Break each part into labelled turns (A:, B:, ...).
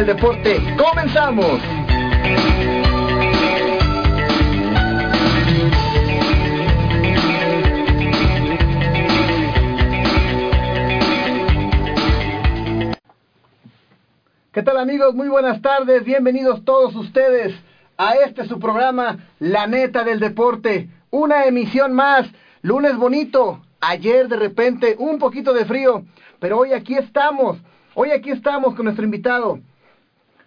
A: del deporte. ¡Comenzamos! ¿Qué tal amigos? Muy buenas tardes, bienvenidos todos ustedes a este su programa La neta del deporte. Una emisión más, lunes bonito, ayer de repente un poquito de frío, pero hoy aquí estamos Hoy aquí estamos con nuestro invitado,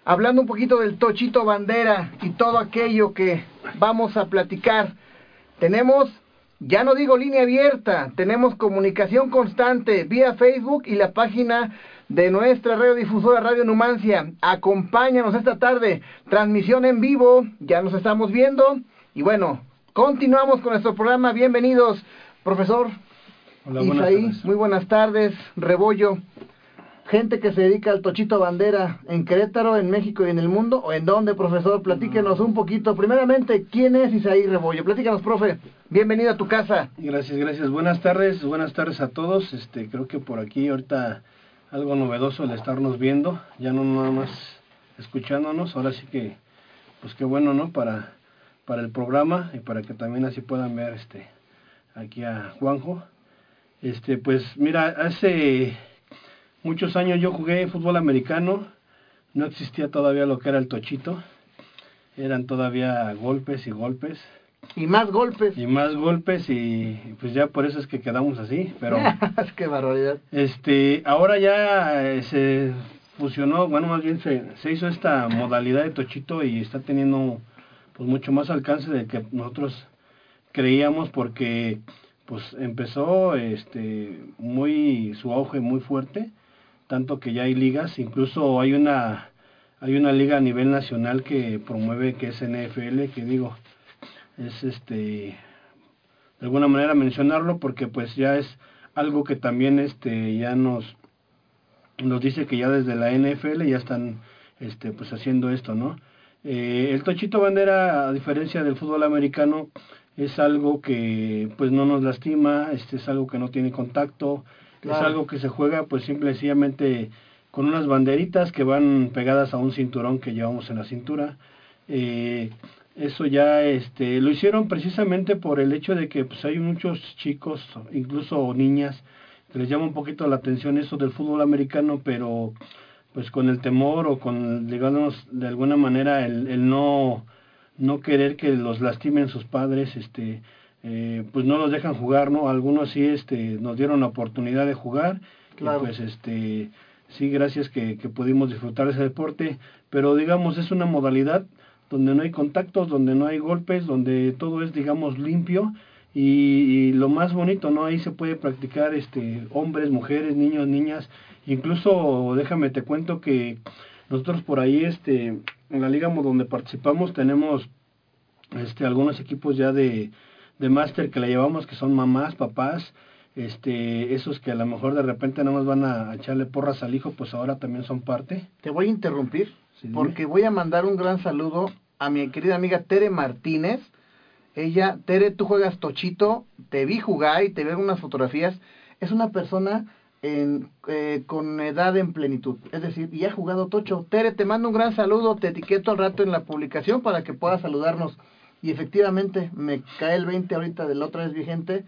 A: hablando un poquito del Tochito Bandera y todo aquello que vamos a platicar. Tenemos, ya no digo línea abierta, tenemos comunicación constante vía Facebook y la página de nuestra radiodifusora Radio Numancia. Acompáñanos esta tarde, transmisión en vivo, ya nos estamos viendo y bueno, continuamos con nuestro programa. Bienvenidos, profesor
B: Hola,
A: Isaí, muy buenas tardes, Rebollo gente que se dedica al tochito bandera en Querétaro, en México y en el mundo? ¿O en dónde, profesor? Platíquenos un poquito. Primeramente, ¿quién es Isaí Rebollo? Platícanos, profe. Bienvenido a tu casa.
B: Gracias, gracias. Buenas tardes, buenas tardes a todos. Este, creo que por aquí ahorita algo novedoso el estarnos viendo, ya no nada más escuchándonos. Ahora sí que, pues qué bueno, ¿no? Para, para el programa y para que también así puedan ver este aquí a Juanjo. Este, pues mira, hace Muchos años yo jugué fútbol americano, no existía todavía lo que era el tochito, eran todavía golpes y golpes.
A: Y más golpes.
B: Y más golpes y pues ya por eso es que quedamos así, pero...
A: que barbaridad.
B: Este, ahora ya eh, se fusionó, bueno, más bien se, se hizo esta modalidad de tochito y está teniendo pues mucho más alcance de que nosotros creíamos porque pues empezó este muy su auge muy fuerte tanto que ya hay ligas, incluso hay una hay una liga a nivel nacional que promueve que es NFL, que digo, es este de alguna manera mencionarlo porque pues ya es algo que también este ya nos nos dice que ya desde la NFL ya están este pues haciendo esto, ¿no? Eh, el tochito bandera, a diferencia del fútbol americano, es algo que pues no nos lastima, este es algo que no tiene contacto, es algo que se juega pues simplemente con unas banderitas que van pegadas a un cinturón que llevamos en la cintura. Eh, eso ya este, lo hicieron precisamente por el hecho de que pues, hay muchos chicos, incluso niñas, que les llama un poquito la atención eso del fútbol americano, pero pues con el temor o con, digamos, de alguna manera el, el no, no querer que los lastimen sus padres, este, eh, pues no los dejan jugar, ¿no? Algunos sí este, nos dieron la oportunidad de jugar, claro. pues este, sí, gracias que, que pudimos disfrutar ese deporte, pero digamos es una modalidad donde no hay contactos, donde no hay golpes, donde todo es, digamos, limpio y, y, lo más bonito, ¿no? Ahí se puede practicar este, hombres, mujeres, niños, niñas, incluso déjame te cuento que nosotros por ahí, este, en la liga donde participamos tenemos este, algunos equipos ya de de máster que le llevamos, que son mamás, papás, este, esos que a lo mejor de repente nada más van a echarle porras al hijo, pues ahora también son parte.
A: Te voy a interrumpir, porque voy a mandar un gran saludo a mi querida amiga Tere Martínez. Ella, Tere, tú juegas tochito, te vi jugar y te veo unas fotografías. Es una persona en, eh, con edad en plenitud. Es decir, y ha jugado Tocho. Tere, te mando un gran saludo, te etiqueto al rato en la publicación para que puedas saludarnos. Y efectivamente, me cae el 20 ahorita de la otra vez vigente,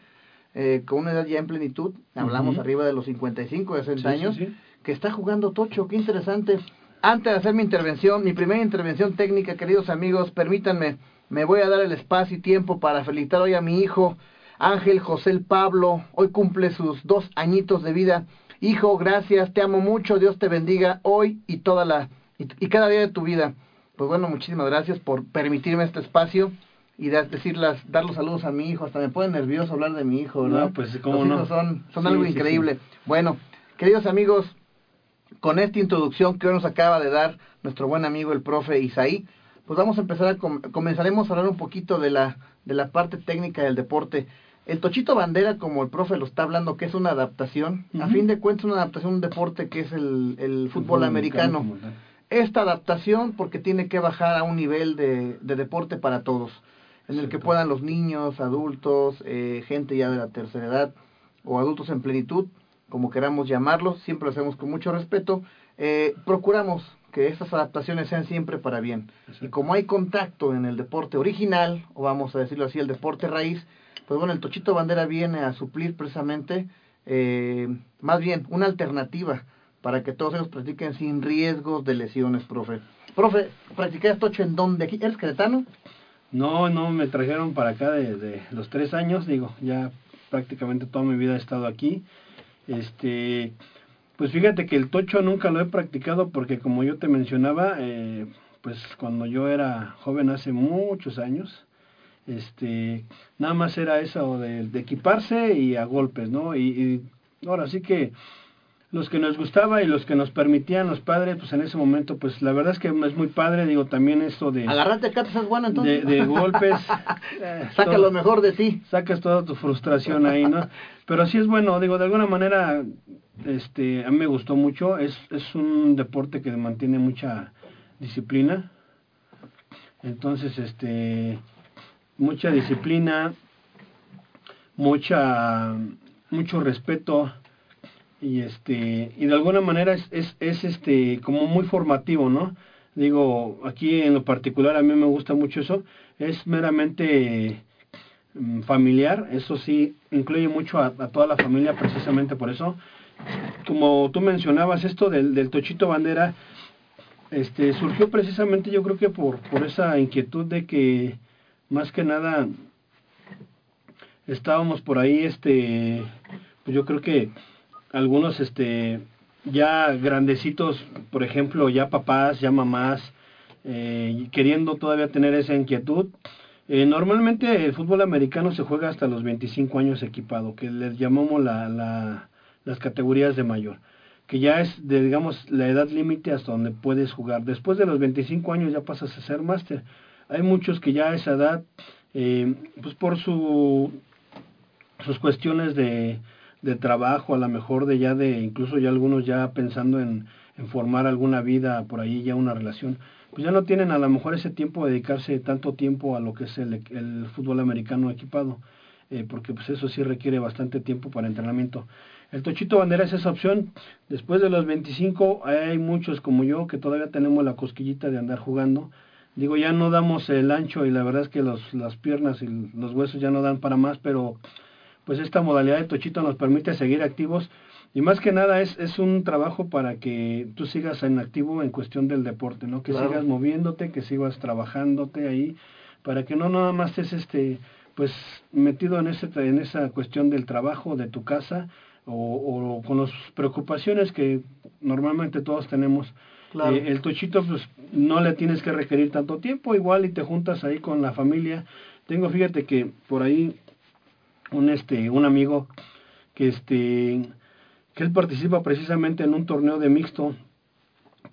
A: eh, con una edad ya en plenitud, hablamos arriba de los 55, 60 años, que está jugando Tocho, qué interesante. Antes de hacer mi intervención, mi primera intervención técnica, queridos amigos, permítanme, me voy a dar el espacio y tiempo para felicitar hoy a mi hijo, Ángel José Pablo, hoy cumple sus dos añitos de vida. Hijo, gracias, te amo mucho, Dios te bendiga hoy y toda la y, cada día de tu vida. Pues bueno, muchísimas gracias por permitirme este espacio y decirlas, dar los saludos a mi hijo. Hasta me pone nervioso hablar de mi hijo, ¿verdad?
B: No, pues cómo no.
A: son, son algo increíble. Bueno, queridos amigos, con esta introducción que hoy nos acaba de dar nuestro buen amigo el profe Isaí, pues vamos a empezar a comenzaremos a hablar un poquito de la de la parte técnica del deporte. El Tochito Bandera, como el profe lo está hablando, que es una adaptación, a fin de cuentas una adaptación de un deporte que es el, el fútbol, americano. Esta adaptación porque tiene que bajar a un nivel de, de deporte para todos, en el que puedan los niños, adultos, eh, gente ya de la tercera edad o adultos en plenitud, como queramos llamarlos, siempre lo hacemos con mucho respeto, eh, procuramos que estas adaptaciones sean siempre para bien. Y como hay contacto en el deporte original, o vamos a decirlo así, el deporte raíz, pues bueno, el Tochito Bandera viene a suplir precisamente, eh, más bien, una alternativa para que todos ellos practiquen sin riesgos de lesiones, profe. Profe, ¿practicas Tocho en dónde? Aquí? ¿Eres cretano?
B: No, no, me trajeron para acá desde los tres años, digo, ya prácticamente toda mi vida he estado aquí. Este, pues fíjate que el tocho nunca lo he practicado porque como yo te mencionaba, eh, pues cuando yo era joven hace muchos años, este, nada más era eso de, equiparse y a golpes, ¿no? Y, ahora sí que los que nos gustaba y los que nos permitían los padres, pues en ese momento, pues la verdad es que es muy padre, digo, también esto de...
A: Agarrate acá, es bueno entonces.
B: De, golpes.
A: Eh, Saca lo mejor de ti.
B: Sacas toda tu frustración ahí, ¿no? Pero sí es bueno, digo, de alguna manera, este, a mí me gustó mucho, es, es un deporte que mantiene mucha disciplina. Entonces, este mucha disciplina, mucha mucho respeto y este y de alguna manera es, es, es este como muy formativo, ¿no? Digo, aquí en lo particular a mí me gusta mucho eso, es meramente mm, familiar, eso sí, incluye mucho a, toda la familia precisamente por eso. Como tú mencionabas, esto del, del Tochito Bandera, este, surgió precisamente yo creo que por, por esa inquietud de que más que nada estábamos por ahí este pues yo creo que algunos este ya grandecitos por ejemplo ya papás ya mamás eh, queriendo todavía tener esa inquietud eh, normalmente el fútbol americano se juega hasta los 25 años equipado que les llamamos la, la, las categorías de mayor que ya es de digamos la edad límite hasta donde puedes jugar. Después de los 25 años ya pasas a ser máster. Hay muchos que ya a esa edad, eh, pues por su, sus cuestiones de, de trabajo, a lo mejor de ya de, incluso ya algunos ya pensando en, en formar alguna vida por ahí, ya una relación, pues ya no tienen a lo mejor ese tiempo de dedicarse tanto tiempo a lo que es el, el fútbol americano equipado, eh, porque pues eso sí requiere bastante tiempo para entrenamiento. El Tochito Bandera es esa opción. Después de los 25 hay muchos como yo que todavía tenemos la cosquillita de andar jugando digo, ya no damos el ancho y la verdad es que los, las piernas y los huesos ya no dan para más, pero pues esta modalidad de tochito nos permite seguir activos y más que nada es, es un trabajo para que tú sigas en activo en cuestión del deporte, ¿no? Que sigas moviéndote, que sigas trabajándote ahí, para que no nada más estés este, pues metido en, ese, en esa cuestión del trabajo, de tu casa, o, o con las preocupaciones que normalmente todos tenemos eh, el tochito, pues no le tienes que requerir tanto tiempo, igual y te juntas ahí con la familia. Tengo, fíjate que por ahí un este un amigo que este que él participa precisamente en un torneo de mixto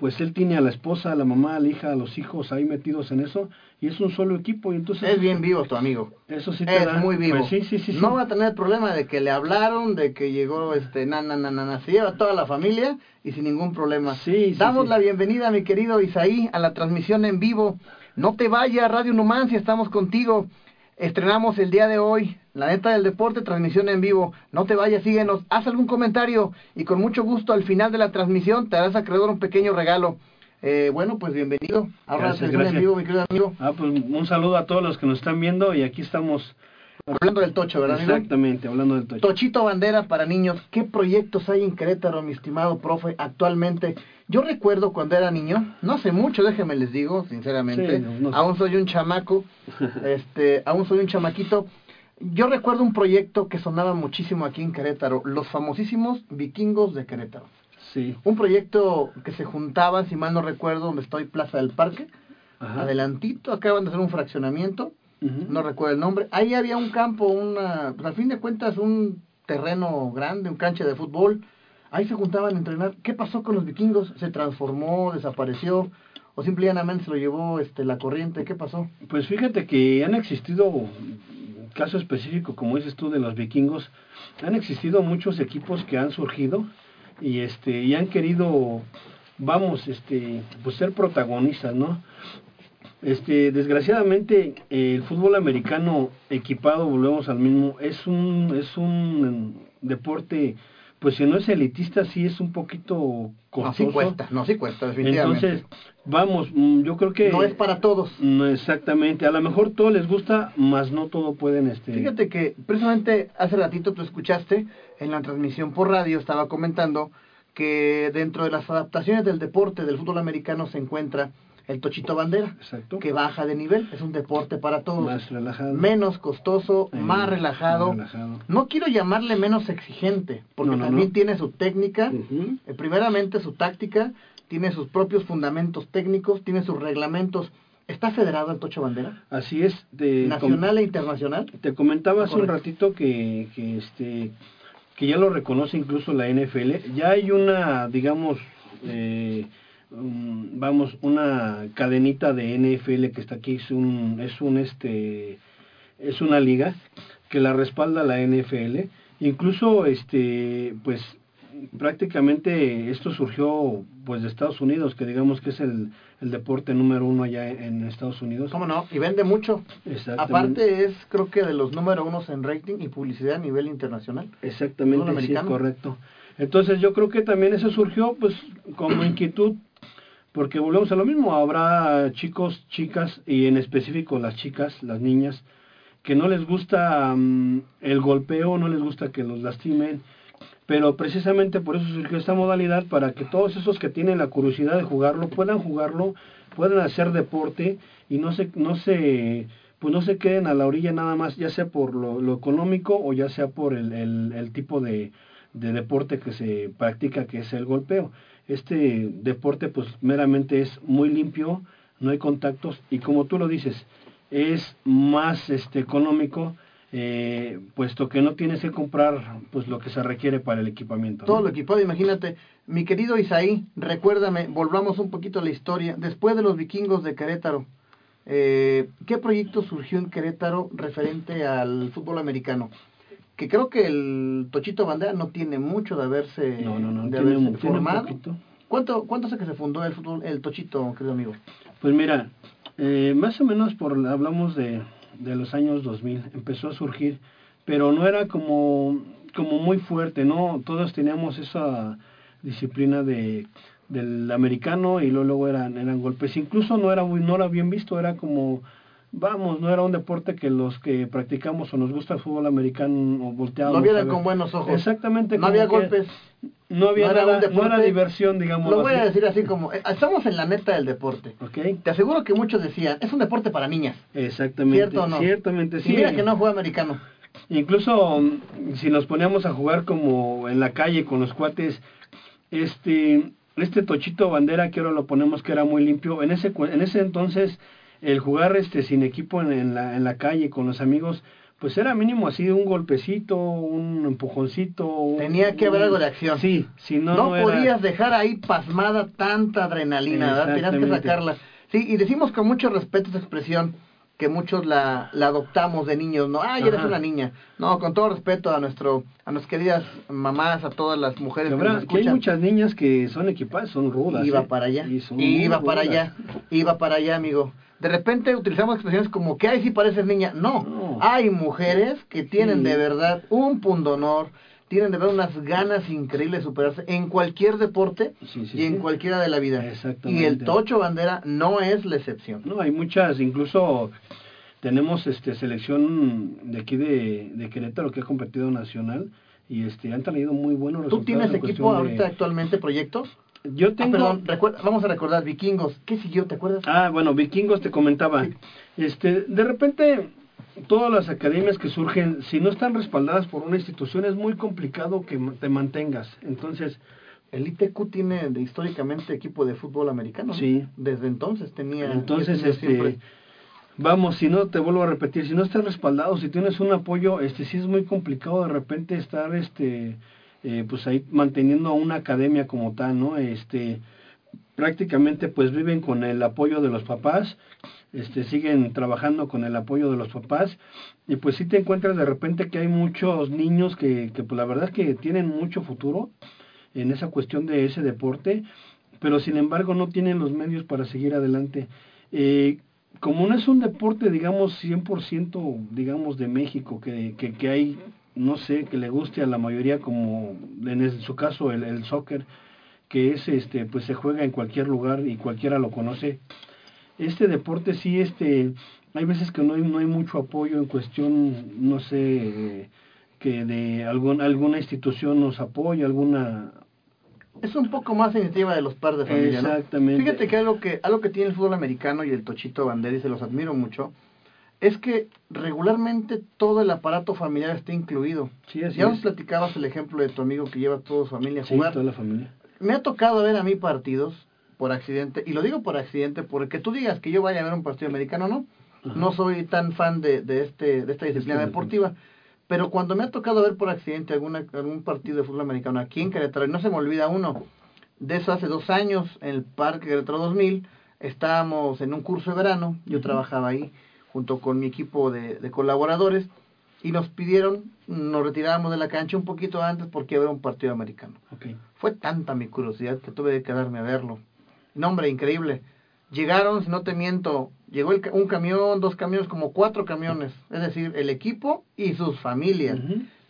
B: pues él tiene a la esposa, a la mamá, a la hija, a los hijos ahí metidos en eso y es un solo equipo y entonces
A: es bien vivo tu amigo.
B: Eso sí te
A: es muy vivo.
B: Pues sí, sí, sí,
A: no va a tener problema de que le hablaron, de que llegó este na na na na, se lleva toda la familia y sin ningún problema.
B: Sí,
A: Damos la bienvenida, mi querido Isaí, a la transmisión en vivo. No te vayas, Radio Numancia, estamos contigo. Estrenamos el día de hoy La neta del deporte, transmisión en vivo. No te vayas, síguenos, haz algún comentario y con mucho gusto al final de la transmisión te harás acreedor un pequeño regalo. Eh, bueno, pues bienvenido. Ahora
B: Gracias,
A: transmisión en
B: gracias.
A: vivo, mi querido amigo.
B: Ah, pues un saludo a todos los que nos están viendo y aquí estamos
A: Hablando del tocho, ¿verdad, amigo?
B: exactamente hablando del tocho.
A: Tochito Bandera para niños. ¿Qué proyectos hay en Querétaro, mi estimado profe, actualmente? Yo recuerdo cuando era niño, no hace mucho, déjenme les digo, sinceramente,
B: Sí, no, no sé.
A: aún soy un chamaco, este, aún soy un chamaquito. Yo recuerdo un proyecto que sonaba muchísimo aquí en Querétaro, los famosísimos vikingos de Querétaro.
B: Sí.
A: Un proyecto que se juntaban, si mal no recuerdo, donde estoy, Plaza del Parque,
B: Ajá.
A: adelantito, acaban de hacer un fraccionamiento, no recuerdo el nombre. Ahí había un campo, una, pues, al fin de cuentas un terreno grande, un cancha de fútbol. Ahí se juntaban a entrenar. ¿Qué pasó con los vikingos? ¿Se transformó, desapareció o simplemente se lo llevó este la corriente? ¿Qué pasó?
B: Pues fíjate que han existido, caso específico como dices tú de los vikingos, han existido muchos equipos que han surgido y este y han querido, vamos, este, pues ser protagonistas, ¿no? Este, desgraciadamente el fútbol americano equipado, volvemos al mismo, es un es un deporte, pues si no es elitista, sí es un poquito
A: No,
B: costoso.
A: sí cuesta, no, sí cuesta, definitivamente.
B: Entonces, vamos, mm, yo creo que
A: no es para todos.
B: no exactamente, a lo mejor todo les gusta, mas no todo pueden este
A: Fíjate que precisamente hace ratito tú escuchaste en la transmisión por radio, estaba comentando que dentro de las adaptaciones del deporte del fútbol americano se encuentra el tochito bandera,
B: exacto,
A: que baja de nivel, es un deporte para todos,
B: más relajado,
A: menos costoso,
B: Eh,
A: más relajado.
B: más relajado.
A: No quiero llamarle menos exigente, porque
B: No, no,
A: también
B: no.
A: tiene su técnica, eh, primeramente su táctica, tiene sus propios fundamentos técnicos, tiene sus reglamentos. ¿Está federado el Tocho Bandera?
B: Así es, te,
A: ¿Nacional e internacional?
B: te comentaba hace un ratito que, que este que ya lo reconoce incluso la NFL, ya hay una, digamos, eh, um, vamos, una cadenita de NFL que está aquí, es un, es un este, es una liga que la respalda la NFL, incluso este, pues prácticamente esto surgió pues de Estados Unidos, que digamos que es el, el deporte número uno allá en Estados Unidos.
A: ¿Cómo no? Y vende mucho. Aparte es, creo que de los número unos en rating y publicidad a nivel internacional.
B: Exactamente, sí, correcto. Entonces yo creo que también eso surgió pues como inquietud, porque volvemos a lo mismo, habrá chicos, chicas, y en específico las chicas, las niñas, que no les gusta mm, el golpeo, no les gusta que los lastimen, pero precisamente por eso surgió esta modalidad, para que todos esos que tienen la curiosidad de jugarlo puedan jugarlo, puedan hacer deporte y no se, no se, pues no se queden a la orilla nada más, ya sea por lo, económico o ya sea por el, tipo de deporte que se practica, que es el golpeo. Este deporte pues meramente es muy limpio, no hay contactos y como tú lo dices, es más este económico eh, puesto que no tienes que comprar pues lo que se requiere para el equipamiento.
A: Todo lo equipado, imagínate. Mi querido Isaí, recuérdame, volvamos un poquito a la historia. Después de los vikingos de Querétaro, eh, ¿qué proyecto surgió en Querétaro referente al fútbol americano? Que creo que el Tochito Bandera no tiene mucho de haberse,
B: No, no, no,
A: de
B: tiene,
A: haberse
B: un-
A: formado. ¿Cuánto, ¿Cuánto hace que se fundó el fútbol, el Tochito, querido amigo?
B: Pues mira, eh, más o menos por hablamos de, de los años 2000, empezó a surgir, pero no era como, como muy fuerte, ¿no? Todos teníamos esa disciplina de del americano y luego, luego eran, eran golpes. Incluso no era, muy, no era bien visto, era como, vamos, no era un deporte que los que practicamos o nos gusta el fútbol americano o volteamos.
A: Lo
B: ver.
A: con buenos ojos.
B: Exactamente.
A: No había golpes.
B: No había
A: no era
B: nada,
A: un deporte.
B: no era diversión, digamos.
A: Lo voy a decir así como, eh, estamos en la neta del deporte.
B: ¿Ok?
A: Te aseguro que muchos decían, es un deporte para niñas.
B: Exactamente.
A: ¿Cierto o no?
B: Ciertamente, sí.
A: Y mira que no juega americano.
B: Incluso mm, si nos poníamos a jugar como en la calle con los cuates, este, este tochito bandera que ahora lo ponemos que era muy limpio, en ese, en ese entonces el jugar este sin equipo en, en la, en la calle con los amigos, pues era mínimo así un golpecito, un empujoncito. un-
A: Tenía que haber algo de acción.
B: Sí, si no,
A: no
B: no era-
A: podías dejar ahí pasmada tanta adrenalina, ¿verdad? Tenías que sacarla. Sí, y decimos con mucho respeto esa expresión que muchos la, la adoptamos de niños, ¿no? Ay, eres
B: Ajá.
A: una niña. No, con todo respeto a nuestro a nuestras queridas mamás, a todas las mujeres
B: Que
A: que,
B: hay muchas niñas que son equipadas, son rudas.
A: Iba
B: ¿eh?
A: para allá.
B: Y
A: Iba para
B: rudas.
A: allá. Iba para allá, amigo. De repente utilizamos expresiones como que ay sí pareces niña. No,
B: No.
A: Hay mujeres que tienen
B: Sí.
A: de verdad un pundonor, tienen de verdad unas ganas increíbles de superarse en cualquier deporte
B: Sí, sí,
A: y en
B: sí.
A: cualquiera de la vida.
B: Exactamente.
A: Y el Tocho Bandera no es la excepción.
B: No, hay muchas, incluso tenemos este selección de aquí de, de Querétaro que ha competido nacional y este han traído muy buenos
A: ¿Tú
B: resultados.
A: tienes
B: en
A: equipo
B: de-
A: ahorita actualmente, proyectos?
B: Yo
A: Ah,
B: tengo...
A: perdón, recuerda- vamos a recordar, vikingos. ¿Qué siguió? ¿Te acuerdas?
B: Ah, bueno, Vikingos te comentaba. Este, de repente, todas las academias que surgen, si no están respaldadas por una institución, es muy complicado que te mantengas. Entonces,
A: El ITQ tiene de- históricamente equipo de fútbol americano. ¿no?
B: Sí.
A: Desde entonces tenía.
B: entonces,
A: tenía
B: este,
A: siempre-
B: vamos, si no te vuelvo a repetir, si no estás respaldado, si tienes un apoyo, este, sí es muy complicado de repente estar, este, eh, pues ahí manteniendo una academia como tal, ¿no? Este, prácticamente pues viven con el apoyo de los papás, este siguen trabajando con el apoyo de los papás y pues sí te encuentras de repente que hay muchos niños que, que pues la verdad es que tienen mucho futuro en esa cuestión de ese deporte, pero sin embargo no tienen los medios para seguir adelante. Eh, como no es un deporte, digamos, 100%, digamos, de México, que, que, que hay, no sé, que le guste a la mayoría, como en su caso el, el soccer, que es, este, pues se juega en cualquier lugar y cualquiera lo conoce. Este deporte sí, este, hay veces que no hay, no hay mucho apoyo en cuestión, no sé, que de algún, alguna institución nos apoye, alguna...
A: Es un poco más iniciativa de los padres de familia, ¿no?
B: Exactamente.
A: Fíjate que algo que algo que tiene el fútbol americano y el Tochito Bandera, y se los admiro mucho, es que regularmente todo el aparato familiar está incluido.
B: Sí, así
A: ya nos platicabas el ejemplo de tu amigo que lleva a toda su familia a
B: Sí,
A: jugar.
B: toda la familia.
A: Me ha tocado ver a mí partidos por accidente, y lo digo por accidente porque tú digas que yo vaya a ver un partido americano, ¿no?
B: Ajá.
A: No soy tan fan de, de, este, de esta disciplina
B: Este
A: deportiva. Pero cuando me ha tocado ver por accidente alguna, algún partido de fútbol americano aquí en Querétaro, y no se me olvida uno, de eso hace dos años, en el Parque Querétaro 2000, estábamos en un curso de verano, yo trabajaba ahí junto con mi equipo de, de colaboradores, y nos pidieron, nos retirábamos de la cancha un poquito antes porque iba a haber un partido americano.
B: Ok.
A: Fue tanta mi curiosidad que tuve que quedarme a verlo. No, hombre, increíble. Llegaron, si no te miento, llegó el un camión, dos camiones, como cuatro camiones. Es decir, el equipo y sus familias.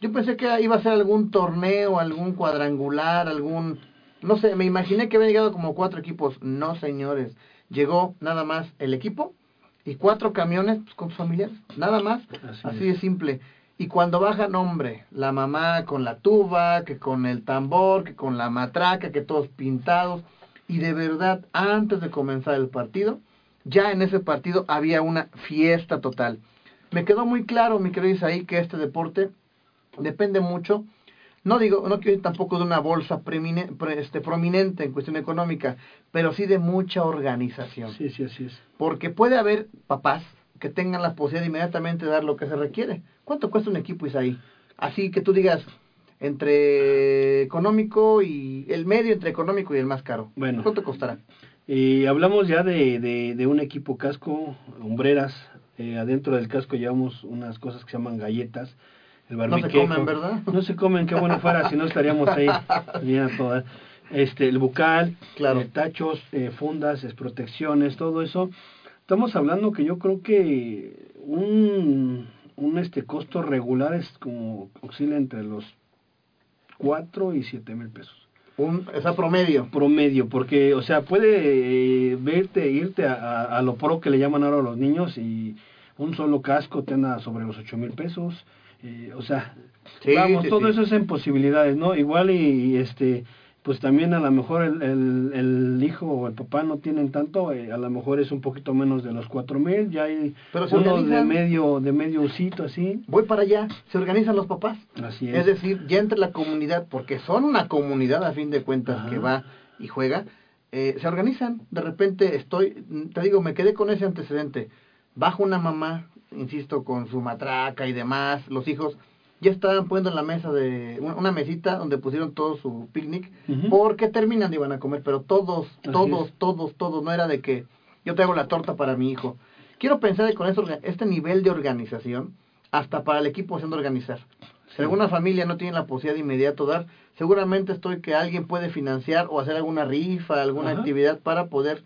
A: Yo pensé que iba a ser algún torneo, algún cuadrangular, algún... No sé, me imaginé que había llegado como cuatro equipos. No, señores. Llegó nada más el equipo y cuatro camiones pues, con sus familiares. Nada más.
B: Así
A: Así,
B: es.
A: de simple. Y cuando bajan, hombre, la mamá con la tuba, que con el tambor, que con la matraca, que todos pintados. Y de verdad, antes de comenzar el partido, ya en ese partido había una fiesta total. Me quedó muy claro, mi querido Isaí, que este deporte depende mucho, no digo, no quiero decir tampoco de una bolsa premine- pre- este, prominente en cuestión económica, pero sí de mucha organización.
B: Sí, sí, así es.
A: Porque puede haber papás que tengan la posibilidad de inmediatamente dar lo que se requiere. ¿Cuánto cuesta un equipo, Isaí? Así que tú digas, entre económico y el medio entre económico y el más caro.
B: Bueno.
A: ¿Cuánto costará?
B: Hablamos ya de, de, de un equipo casco, hombreras. Eh, adentro del casco llevamos unas cosas que se llaman galletas. El
A: No se comen, ¿verdad?
B: No se comen, qué bueno fuera, si no estaríamos ahí bien a todas. Este, el bucal,
A: Claro.
B: eh, tachos, eh, fundas, es protecciones, todo eso. Estamos hablando que yo creo que un, un este costo regular es como oscila entre los 4 y 7 mil pesos
A: Un, esa promedio.
B: promedio, porque, o sea, puede eh, verte, irte a, a- a lo pro que le llaman ahora a los niños y un solo casco te anda sobre los ocho mil pesos, eh, o sea,
A: Sí,
B: vamos,
A: sí,
B: todo
A: sí.
B: eso es en posibilidades, ¿no? Igual y, y, este, pues también a lo mejor el, el, el hijo o el papá no tienen tanto, eh, a lo mejor es un poquito menos de los cuatro mil, ya hay
A: Pero se
B: unos de medio, de medio usito así,
A: Voy para allá, se organizan los papás.
B: así es.
A: Es decir, ya entre la comunidad, porque son una comunidad a fin de cuentas
B: Ajá.
A: que va y juega, eh, se organizan. De repente estoy, te digo, me quedé con ese antecedente. Bajo una mamá, insisto, con su matraca y demás, los hijos ya estaban poniendo en la mesa de una, mesita donde pusieron todo su picnic, porque terminan y iban a comer, pero todos, todos, todos, todos, no era de que yo traigo la torta para mi hijo. Quiero pensar que con orga- este nivel de organización, hasta para el equipo se han de organizar. Si
B: Sí.
A: alguna familia no tiene la posibilidad de inmediato dar, seguramente estoy que alguien puede financiar o hacer alguna rifa, alguna
B: Ajá.
A: actividad para poder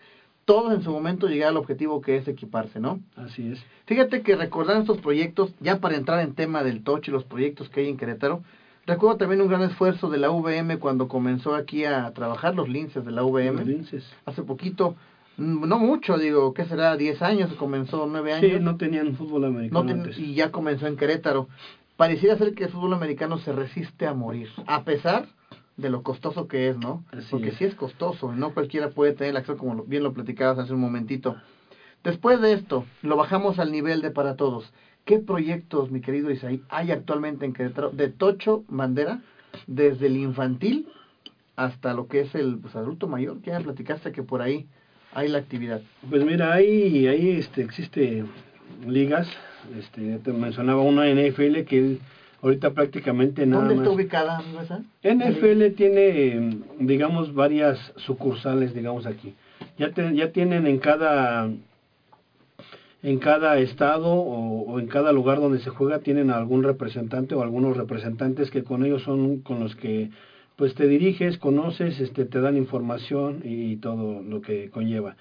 A: todos en su momento llegar al objetivo que es equiparse, ¿no?
B: Así es.
A: Fíjate que recordando estos proyectos, ya para entrar en tema del Tocho y los proyectos que hay en Querétaro, recuerdo también un gran esfuerzo de la VM cuando comenzó aquí a trabajar los linces de la VM.
B: Los linces.
A: Hace poquito, mm, no mucho, digo, ¿qué será? ¿10 años? ¿Comenzó 9 años?
B: Sí, no tenían fútbol americano
A: No ten-
B: antes.
A: y ya comenzó en Querétaro. Pareciera ser que el fútbol americano se resiste a morir, a pesar de lo costoso que es, ¿no?
B: Así
A: Porque
B: es.
A: sí es costoso y no cualquiera puede tener el acceso, como bien lo platicabas hace un momentito. Después de esto, lo bajamos al nivel de para todos. ¿Qué proyectos, mi querido Isaí, hay actualmente en Querétaro de Tocho Bandera, desde el infantil hasta lo que es el pues, adulto mayor? Ya platicaste que por ahí hay la actividad.
B: Pues mira, ahí, ahí este, existe ligas, este, te mencionaba una NFL que ahorita prácticamente nada
A: ¿Dónde
B: más.
A: está ubicada, esa?
B: NFL tiene, eh, digamos, varias sucursales, digamos aquí. Ya, te- ya tienen en cada en cada estado o, o en cada lugar donde se juega tienen algún representante o algunos representantes que con ellos son con los que pues te diriges, conoces, este, te dan información y todo lo que conlleva.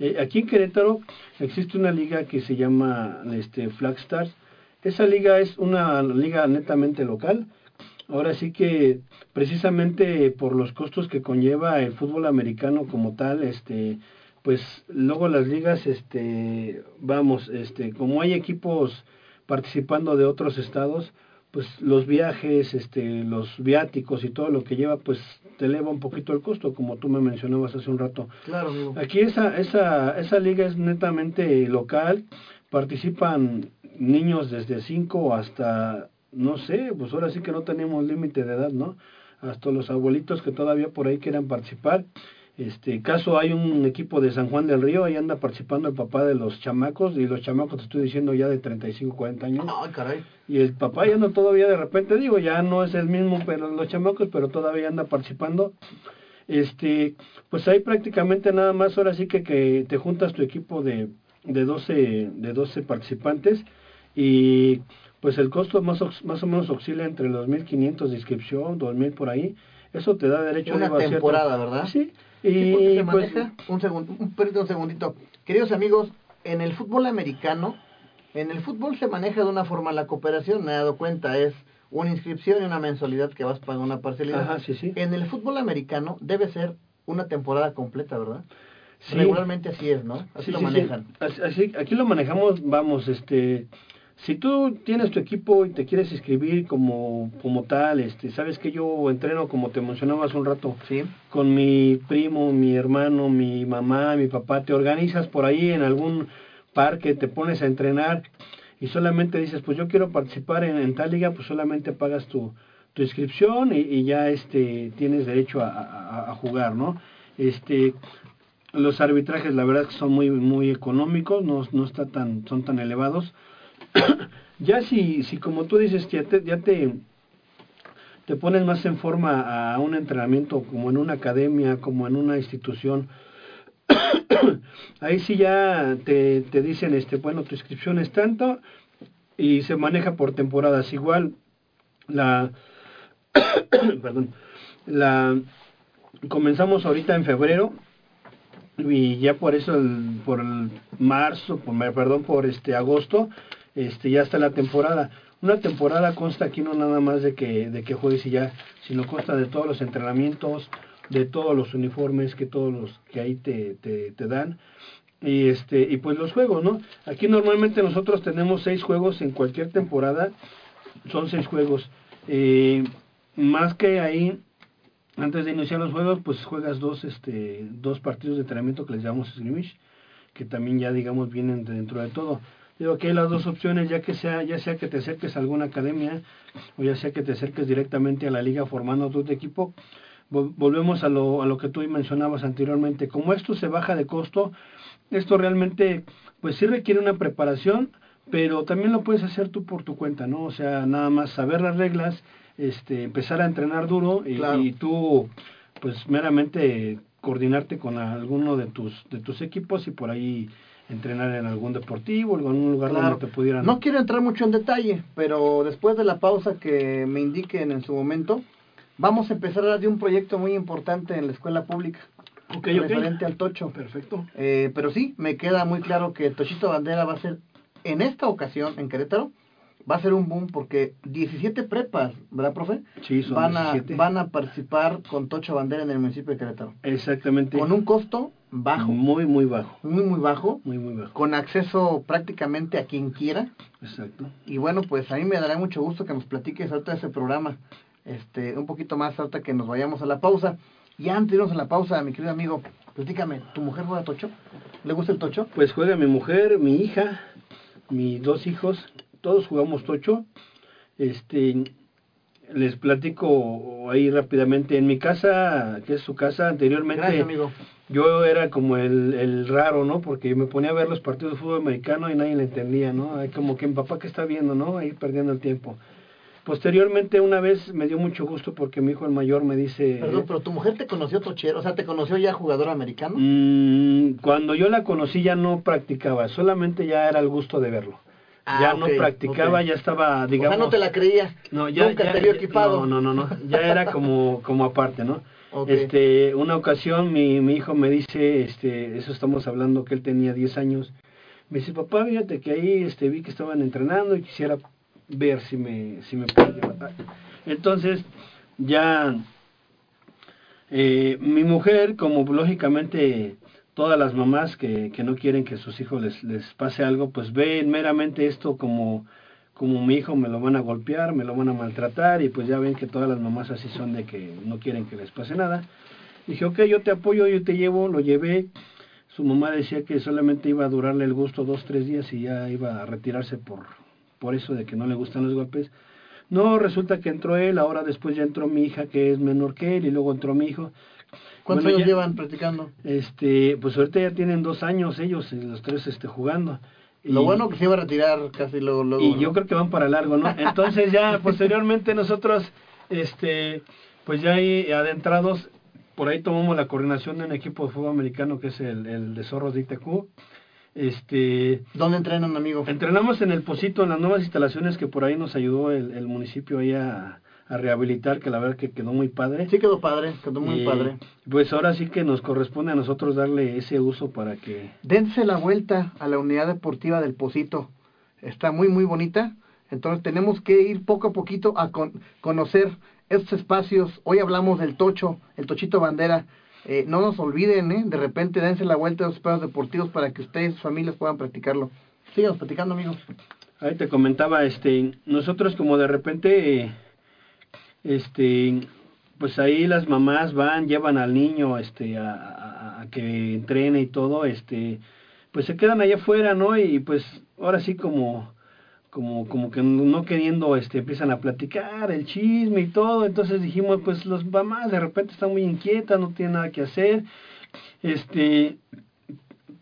B: Eh, aquí en Querétaro existe una liga que se llama este, Flag Stars. Esa liga es una liga netamente local. Ahora sí que precisamente por los costos que conlleva el fútbol americano como tal, este, pues luego las ligas, este, vamos, este, como hay equipos participando de otros estados, pues los viajes, este, los viáticos y todo lo que lleva, pues te eleva un poquito el costo, como tú me mencionabas hace un rato.
A: Claro, amigo.
B: Aquí esa, esa, esa liga es netamente local, participan niños desde 5 hasta, no sé, pues ahora sí que no tenemos límite de edad, ¿no? Hasta los abuelitos que todavía por ahí quieran participar. Este caso hay un equipo de San Juan del Río, ahí anda participando el papá de los chamacos, y los chamacos te estoy diciendo ya de 35, 40 años.
A: Ay, caray.
B: Y el papá ya anda todavía de repente, digo, ya no es el mismo, pero los chamacos, pero todavía anda participando. Este, pues hay prácticamente nada más, ahora sí que, que te juntas tu equipo de, de 12, de 12 participantes y pues el costo más, más o menos oscila entre los 1.500 de inscripción, 2.000 por ahí. Eso te da derecho
A: Una
B: a cierto-
A: temporada, ¿verdad?
B: Sí.
A: Sí,
B: Y
A: se
B: pues,
A: maneja, un segundo, un, un segundito. Queridos amigos, en el fútbol americano, en el fútbol se maneja de una forma la cooperación, me he dado cuenta, es una inscripción y una mensualidad que vas pagando una parcialidad.
B: Ajá, sí, sí.
A: En el fútbol americano debe ser una temporada completa, ¿verdad?
B: Sí.
A: Regularmente así es, ¿no? Así
B: Sí,
A: lo
B: sí, sí.
A: manejan.
B: Así- aquí lo manejamos, vamos, este, si tú tienes tu equipo y te quieres inscribir como, como tal, este, sabes que yo entreno como te mencionaba hace un rato,
A: Sí.
B: con mi primo, mi hermano, mi mamá, mi papá, te organizas por ahí en algún parque, te pones a entrenar y solamente dices, pues yo quiero participar en, en tal liga, pues solamente pagas tu, tu inscripción y, y ya este tienes derecho a, a- a jugar, ¿no? Este los arbitrajes la verdad que son muy muy económicos, no, no está tan son tan elevados. ya si si como tú dices ya te, te pones más en forma a un entrenamiento como en una academia, como en una institución, ahí sí ya te, te dicen, este, bueno, tu inscripción es tanto y se maneja por temporadas. Igual la, perdón, la comenzamos ahorita en febrero y ya por eso por el marzo, perdón, por este agosto, este ya está la temporada. Una temporada consta aquí no nada más de que de que juegues y ya, sino consta de todos los entrenamientos, de todos los uniformes que todos los que ahí te, te, dan y este y pues los juegos, ¿no? Aquí normalmente nosotros tenemos seis juegos en cualquier temporada, son seis juegos. Eh, más que ahí antes de iniciar los juegos, pues juegas dos, este, dos partidos de entrenamiento que les llamamos scrimmage, que también ya digamos vienen de dentro de todo. Digo que hay las dos opciones, ya que sea, ya sea que te acerques a alguna academia, o ya sea que te acerques directamente a la liga formando tu equipo. Vol- Volvemos a lo, a lo que tú mencionabas anteriormente. Como esto se baja de costo, esto realmente, pues sí requiere una preparación, pero también lo puedes hacer tú por tu cuenta, ¿no? O sea, nada más saber las reglas, este, empezar a entrenar duro y,
A: Claro.
B: y tú, pues meramente coordinarte con alguno de tus, de tus equipos y por ahí entrenar en algún deportivo, en algún lugar
A: Claro.
B: donde te pudieran...
A: No quiero entrar mucho en detalle, pero después de la pausa que me indiquen en su momento, vamos a empezar a hablar de un proyecto muy importante en la escuela pública.
B: Ok, ok.
A: referente al Tocho.
B: Perfecto.
A: Eh, pero sí, me queda muy claro que Tochito Bandera va a ser, en esta ocasión, en Querétaro, va a ser un boom porque 17 prepas, ¿verdad, profe?
B: Sí, son
A: van a,
B: 17.
A: van a participar con Tocho Bandera en el municipio de Querétaro.
B: Exactamente.
A: Con un costo bajo,
B: Muy, muy bajo.
A: muy, muy bajo,
B: Muy, muy bajo.
A: con acceso prácticamente a quien quiera.
B: Exacto.
A: Y bueno, pues a mí me dará mucho gusto que nos platiques ahorita de ese programa, este, un poquito más ahorita que nos vayamos a la pausa. Y antes de irnos a la pausa, mi querido amigo, platícame, ¿tu mujer juega Tocho? ¿Le gusta el Tocho?
B: Pues juega mi mujer, mi hija, mis dos hijos, todos jugamos tocho. Este, les platico ahí rápidamente. En mi casa, que es su casa, anteriormente
A: Gracias, amigo.
B: Yo era como el, el raro, ¿no? Porque me ponía a ver los partidos de fútbol americano y nadie le entendía, ¿no? Como que mi papá que está viendo, ¿no? Ahí perdiendo el tiempo. Posteriormente, una vez me dio mucho gusto porque mi hijo el mayor me dice...
A: Perdón, pero tu mujer te conoció tochero, o sea, te conoció ya jugador americano.
B: Mm, cuando yo la conocí ya no practicaba, solamente ya era el gusto de verlo.
A: Ah,
B: ya no practicaba, ya estaba,
A: o
B: digamos...
A: sea, no te la creías.
B: No, ya,
A: Nunca
B: ya-
A: te vio equipado.
B: No, no, no, no, ya era como, como aparte, ¿no? Este, una ocasión mi, mi hijo me dice, este, eso estamos hablando que él tenía 10 años, me dice, papá, fíjate que ahí este, vi que estaban entrenando y quisiera ver si me, si me puede llevar". Entonces, ya eh, mi mujer, como lógicamente todas las mamás que, que no quieren que sus hijos les, les pase algo, pues ven meramente esto como, como mi hijo me lo van a golpear, me lo van a maltratar y pues ya ven que todas las mamás así son de que no quieren que les pase nada. Dije, ok, yo te apoyo, yo te llevo, lo llevé. Su mamá decía que solamente iba a durarle el gusto dos, tres días y ya iba a retirarse por, por eso de que no le gustan los golpes. No, resulta que entró él, ahora después ya entró mi hija que es menor que él y luego entró mi hijo.
A: ¿Cuántos
B: Bueno,
A: años
B: ya-
A: llevan practicando?
B: Este, pues ahorita ya tienen dos años ellos, los tres este, jugando.
A: Lo
B: Y-
A: bueno que se iba a retirar casi luego, luego.
B: y
A: ¿no?
B: yo creo que van para largo, ¿no? Entonces ya posteriormente nosotros, este, pues ya ahí adentrados, por ahí tomamos la coordinación de un equipo de fútbol americano que es el, el de Zorros de ITQ. Este,
A: ¿Dónde entrenan, amigo?
B: entrenamos en el Posito, en las nuevas instalaciones que por ahí nos ayudó el, el municipio ahí a, a rehabilitar, que la verdad que quedó muy padre.
A: Sí quedó padre, quedó muy padre.
B: Pues ahora sí que nos corresponde a nosotros darle ese uso para que
A: Dense la vuelta a la unidad deportiva del Posito. Está muy, muy bonita. Entonces tenemos que ir poco a poquito a con- conocer estos espacios. Hoy hablamos del Tocho, el Tochito Bandera. Eh, no nos olviden, ¿eh? De repente dense la vuelta a los espacios deportivos para que ustedes y sus familias puedan practicarlo. Sigamos platicando, amigos.
B: Ahí te comentaba, este, nosotros como de repente, eh, este, pues ahí las mamás van, llevan al niño, este, a, que entrene y todo, este, pues se quedan allá afuera, ¿no? Y pues ahora sí como, como, como que no queriendo, este, empiezan a platicar el chisme y todo, entonces dijimos, pues los mamás de repente están muy inquietas, no tienen nada que hacer, este,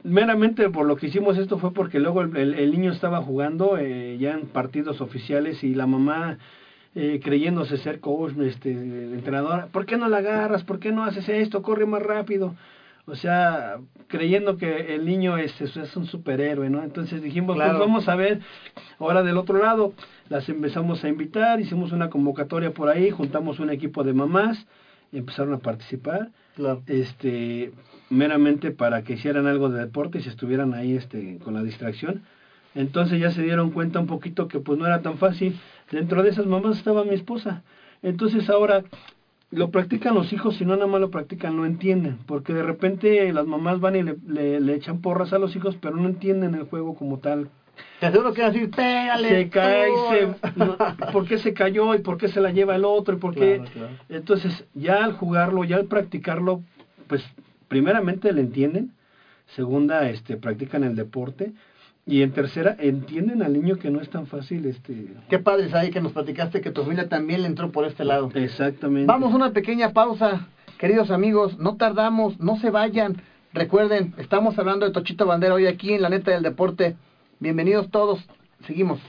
B: meramente por lo que hicimos esto fue porque luego el, el- el niño estaba jugando eh, ya en partidos oficiales y la mamá eh, creyéndose ser coach, este, entrenadora, ¿por qué no la agarras? ¿Por qué no haces esto? Corre más rápido. O sea, creyendo que el niño es, es, es un superhéroe, ¿no? Entonces dijimos,
A: Claro.
B: pues vamos a ver, ahora del otro lado, las empezamos a invitar, hicimos una convocatoria por ahí, juntamos un equipo de mamás, y empezaron a participar
A: Claro.
B: este meramente para que hicieran algo de deporte y se estuvieran ahí este con la distracción entonces ya se dieron cuenta un poquito que pues no era tan fácil dentro de esas mamás estaba mi esposa entonces ahora lo practican los hijos y no nada más lo practican, no entienden, porque de repente las mamás van y le, le, le echan porras a los hijos, pero no entienden el juego como tal.
A: Te aseguro que va a decir, pégale.
B: Se cae,
A: tú".
B: se, no, ¿por qué se cayó y por qué se la lleva el otro y por qué?
A: Claro, claro.
B: Entonces, ya al jugarlo, ya al practicarlo, pues primeramente le entienden, segunda, este, practican el deporte y en tercera, entienden al niño que no es tan fácil, este,
A: Qué padre es ahí que nos platicaste que tu familia también le entró por este lado.
B: exactamente.
A: Vamos a una pequeña pausa, queridos amigos, no tardamos, no se vayan. Recuerden, estamos hablando de Tochito Bandera hoy aquí en la neta del deporte. Bienvenidos todos, seguimos.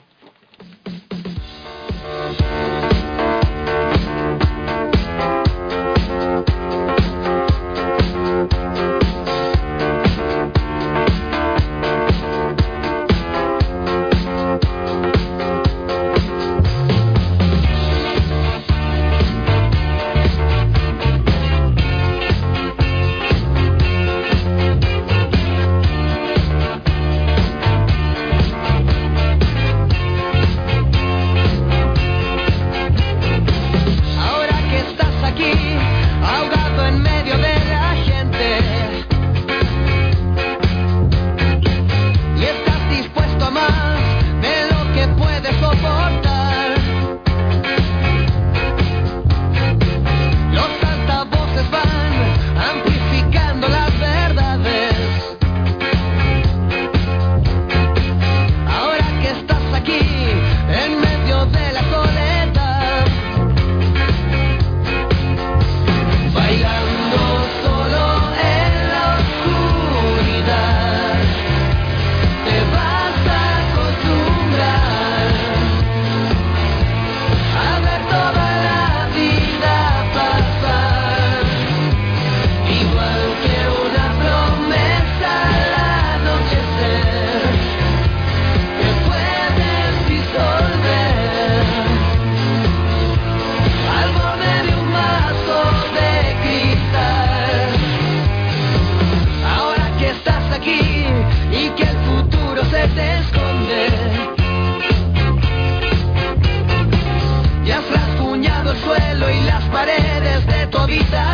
A: vida.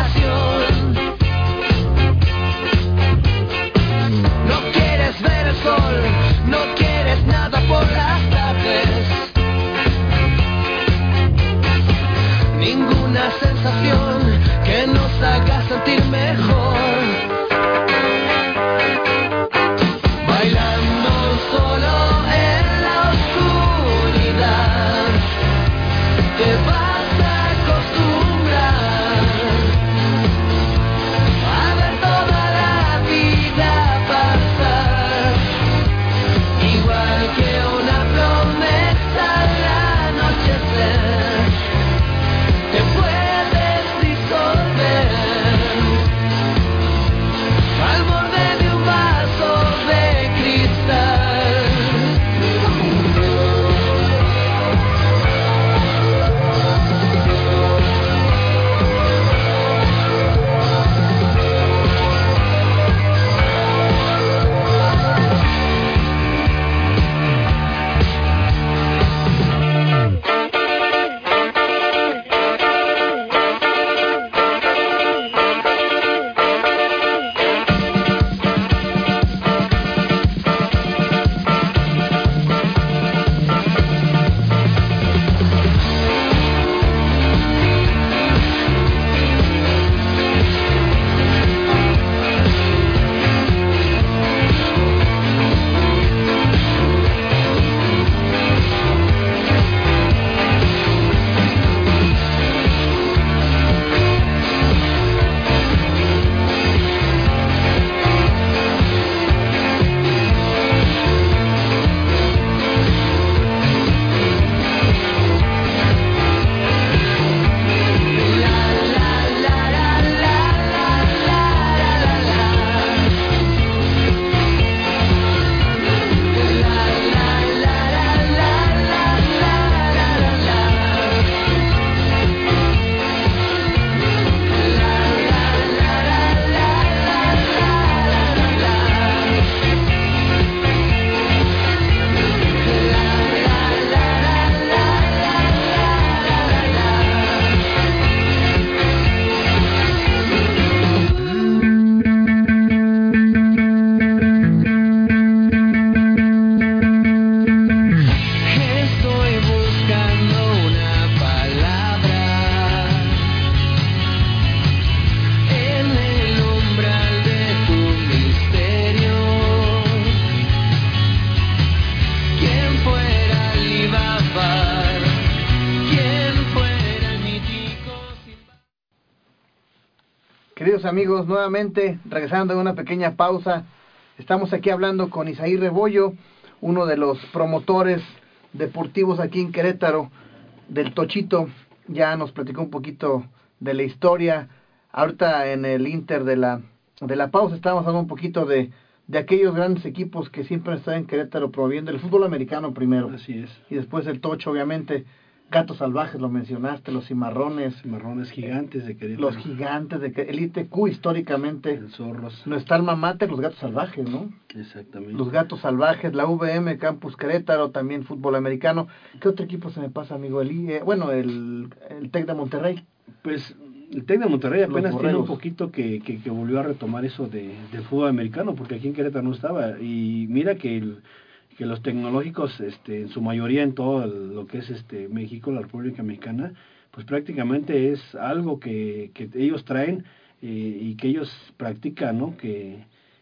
A: Amigos, nuevamente regresando de una pequeña pausa. Estamos aquí hablando con Isaí Rebollo, uno de los promotores deportivos aquí en Querétaro, del Tochito. Ya nos platicó un poquito de la historia. Ahorita en el Inter de la, de la pausa estábamos hablando un poquito de, de aquellos grandes equipos que siempre están en Querétaro promoviendo el fútbol americano primero.
B: Así es.
A: Y después el Tocho, obviamente. Gatos salvajes, lo mencionaste, los cimarrones.
B: Cimarrones gigantes de Querétaro.
A: Los gigantes de Querétaro. El ITQ históricamente.
B: El zorros.
A: Nuestra alma mater, los gatos salvajes, ¿no?
B: Exactamente.
A: Los gatos salvajes, la VM, Campus Querétaro, también fútbol americano. ¿Qué otro equipo se me pasa, amigo? El, I- eh, bueno, el, el TEC de Monterrey.
B: Pues el TEC de Monterrey apenas tiene un poquito que, que, que volvió a retomar eso de, del fútbol americano, porque aquí en Querétaro no estaba. Y mira que, el- que los tecnológicos, este, en su mayoría en todo lo que es este México, la República Mexicana, pues prácticamente es algo que, que ellos traen eh, y que ellos practican, ¿no? Que,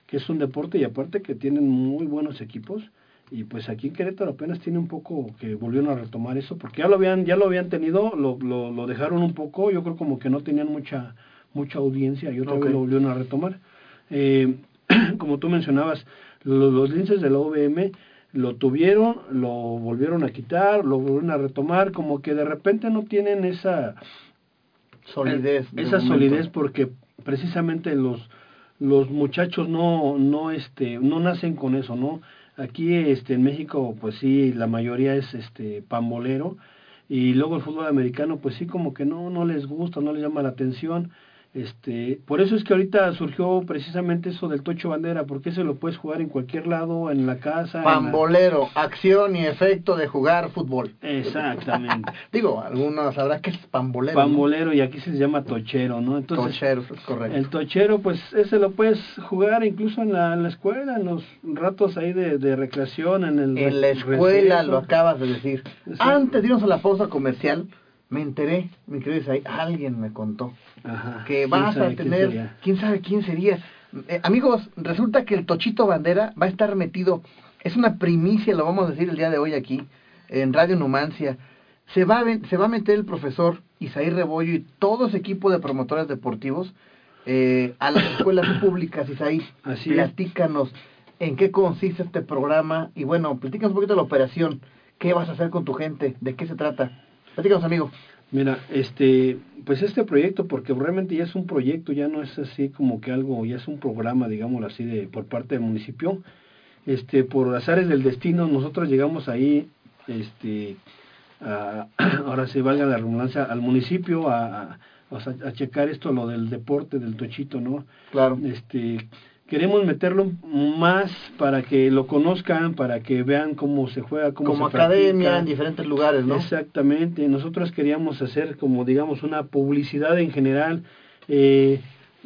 B: que es un deporte y aparte que tienen muy buenos equipos y pues aquí en Querétaro apenas tiene un poco que volvieron a retomar eso porque ya lo habían ya lo habían tenido lo, lo, lo dejaron un poco yo creo como que no tenían mucha mucha audiencia y otra
A: Ok.
B: vez lo volvieron a retomar Eh, como tú mencionabas lo- los linces de la OVM lo tuvieron lo volvieron a quitar lo volvieron a retomar como que de repente no tienen esa
A: Solidez. de
B: esa solidez porque precisamente los los muchachos no no este no nacen con eso no aquí este en México pues sí la mayoría es este pambolero y luego el fútbol americano pues sí como que no no les gusta no les llama la atención este por eso es que ahorita surgió precisamente eso del tocho bandera porque ese lo puedes jugar en cualquier lado en la casa la-
A: Pambolero, acción y efecto de jugar fútbol.
B: exactamente
A: Digo, algunos sabrán que es pambolero. ¿no?
B: pambolero y aquí se llama tochero no entonces
A: Tocheros, es correcto.
B: El tochero, pues ese lo puedes jugar incluso en la, en la escuela, en los ratos ahí de, de recreación, en el
A: En la escuela
B: receso.
A: lo acabas de decir.
B: Sí.
A: Antes de irnos a la pausa comercial, me enteré, mi querido Isaí, alguien me contó
B: Ajá.
A: que
B: ¿Quién
A: vas a
B: quién
A: tener, quién sabe quién sería. Eh, amigos, resulta que el Tochito Bandera va a estar metido, es una primicia, lo vamos a decir el día de hoy aquí, en Radio Numancia. Se va a, ven- se va a meter el profesor Isaí Rebollo y todo ese equipo de promotores deportivos eh, a las escuelas públicas, Isaí.
B: Así es.
A: Platícanos en qué consiste este programa y bueno, platícanos un poquito de la operación. ¿Qué vas a hacer con tu gente? ¿De qué se trata? Platícanos, amigo.
B: Mira, este, pues este proyecto, porque realmente ya es un proyecto, ya no es así como que algo, ya es un programa, digámoslo así, de por parte del municipio. Este, por azares del destino, nosotros llegamos ahí, este, a- ahora se valga la redundancia, al municipio a, a, a checar esto, lo del deporte, del tochito, ¿no?
A: Claro.
B: este queremos meterlo más para que lo conozcan, para que vean cómo se juega, cómo
A: Como
B: se
A: academia
B: practica.
A: en diferentes lugares, ¿no?
B: Exactamente, nosotros queríamos hacer como digamos una publicidad en general, eh,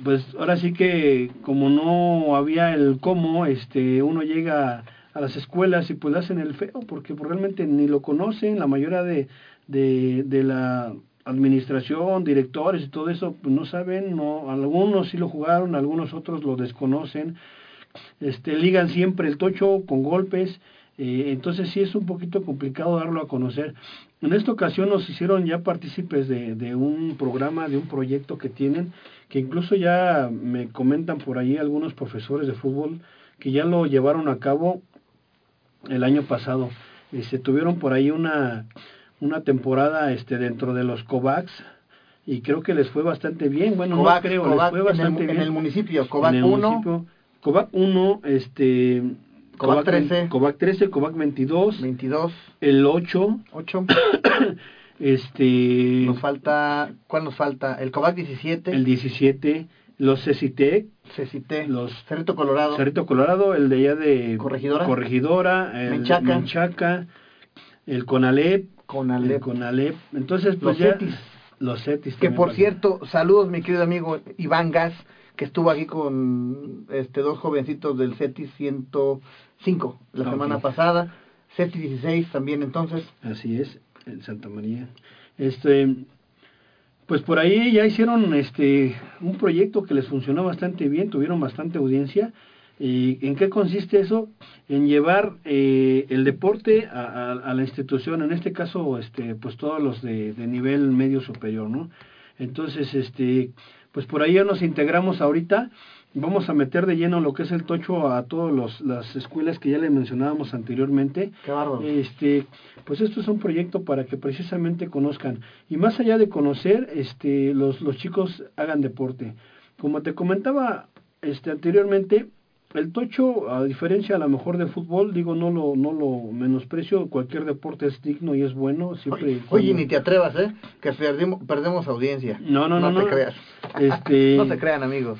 B: pues ahora sí que como no había el cómo, este, uno llega a las escuelas y pues le hacen el feo porque pues, realmente ni lo conocen, la mayoría de, de, de la administración, directores y todo eso, pues no saben, no, algunos sí lo jugaron, algunos otros lo desconocen, este, ligan siempre el tocho con golpes, eh, entonces sí es un poquito complicado darlo a conocer. En esta ocasión nos hicieron ya partícipes de, de un programa, de un proyecto que tienen, que incluso ya me comentan por ahí algunos profesores de fútbol que ya lo llevaron a cabo el año pasado. Eh, se tuvieron por ahí una, una temporada este, dentro de los COVAX y creo que les fue bastante bien. Bueno,
A: Covac,
B: no creo,
A: Covac
B: les fue
A: en el-
B: bastante
A: en
B: bien.
A: el municipio, Covac
B: En el
A: 1.
B: municipio. Covac 1, este...
A: Covac 13.
B: Covac 13, Covac 22,
A: 22,
B: el 8,
A: 8.
B: este...
A: Nos falta, ¿cuál nos falta? El Covac 17,
B: el 17, los CECITEC, los
A: Cerrito Colorado,
B: Cerrito Colorado, el de allá de
A: Corregidora.
B: Corregidora, el
A: Menchaca.
B: Menchaca, el CONALEP,
A: Conalep.
B: el CONALEP. Entonces, pues
A: Los
B: ya...
A: CETIS.
B: Los CETIS.
A: Que por cierto, saludos mi querido amigo Iván Gas, que estuvo aquí con este dos jovencitos del CETIS 105 la semana pasada, CETIS 16 también entonces.
B: Así es, en Santa María. Este, pues por ahí ya hicieron este un proyecto que les funcionó bastante bien, tuvieron bastante audiencia. ¿Y en qué consiste eso? En llevar eh, el deporte a, a- a la institución, en este caso, este, pues todos los de, de nivel medio superior, ¿no? Entonces, este, pues por ahí ya nos integramos ahorita. Vamos a meter de lleno lo que es el tocho a todas las escuelas que ya le mencionábamos anteriormente.
A: Bárbaro.
B: Este, pues esto es un proyecto para que precisamente conozcan. Y más allá de conocer, este, los, los chicos hagan deporte. Como te comentaba este, anteriormente, el tocho, a diferencia a lo mejor de fútbol, digo, no lo, no lo menosprecio, cualquier deporte es digno y es bueno, siempre...
A: Oye, oye, ni te atrevas, ¿eh? Que perdemos, perdemos audiencia.
B: No, no, no.
A: No te
B: no.
A: creas.
B: Este,
A: no se crean, amigos.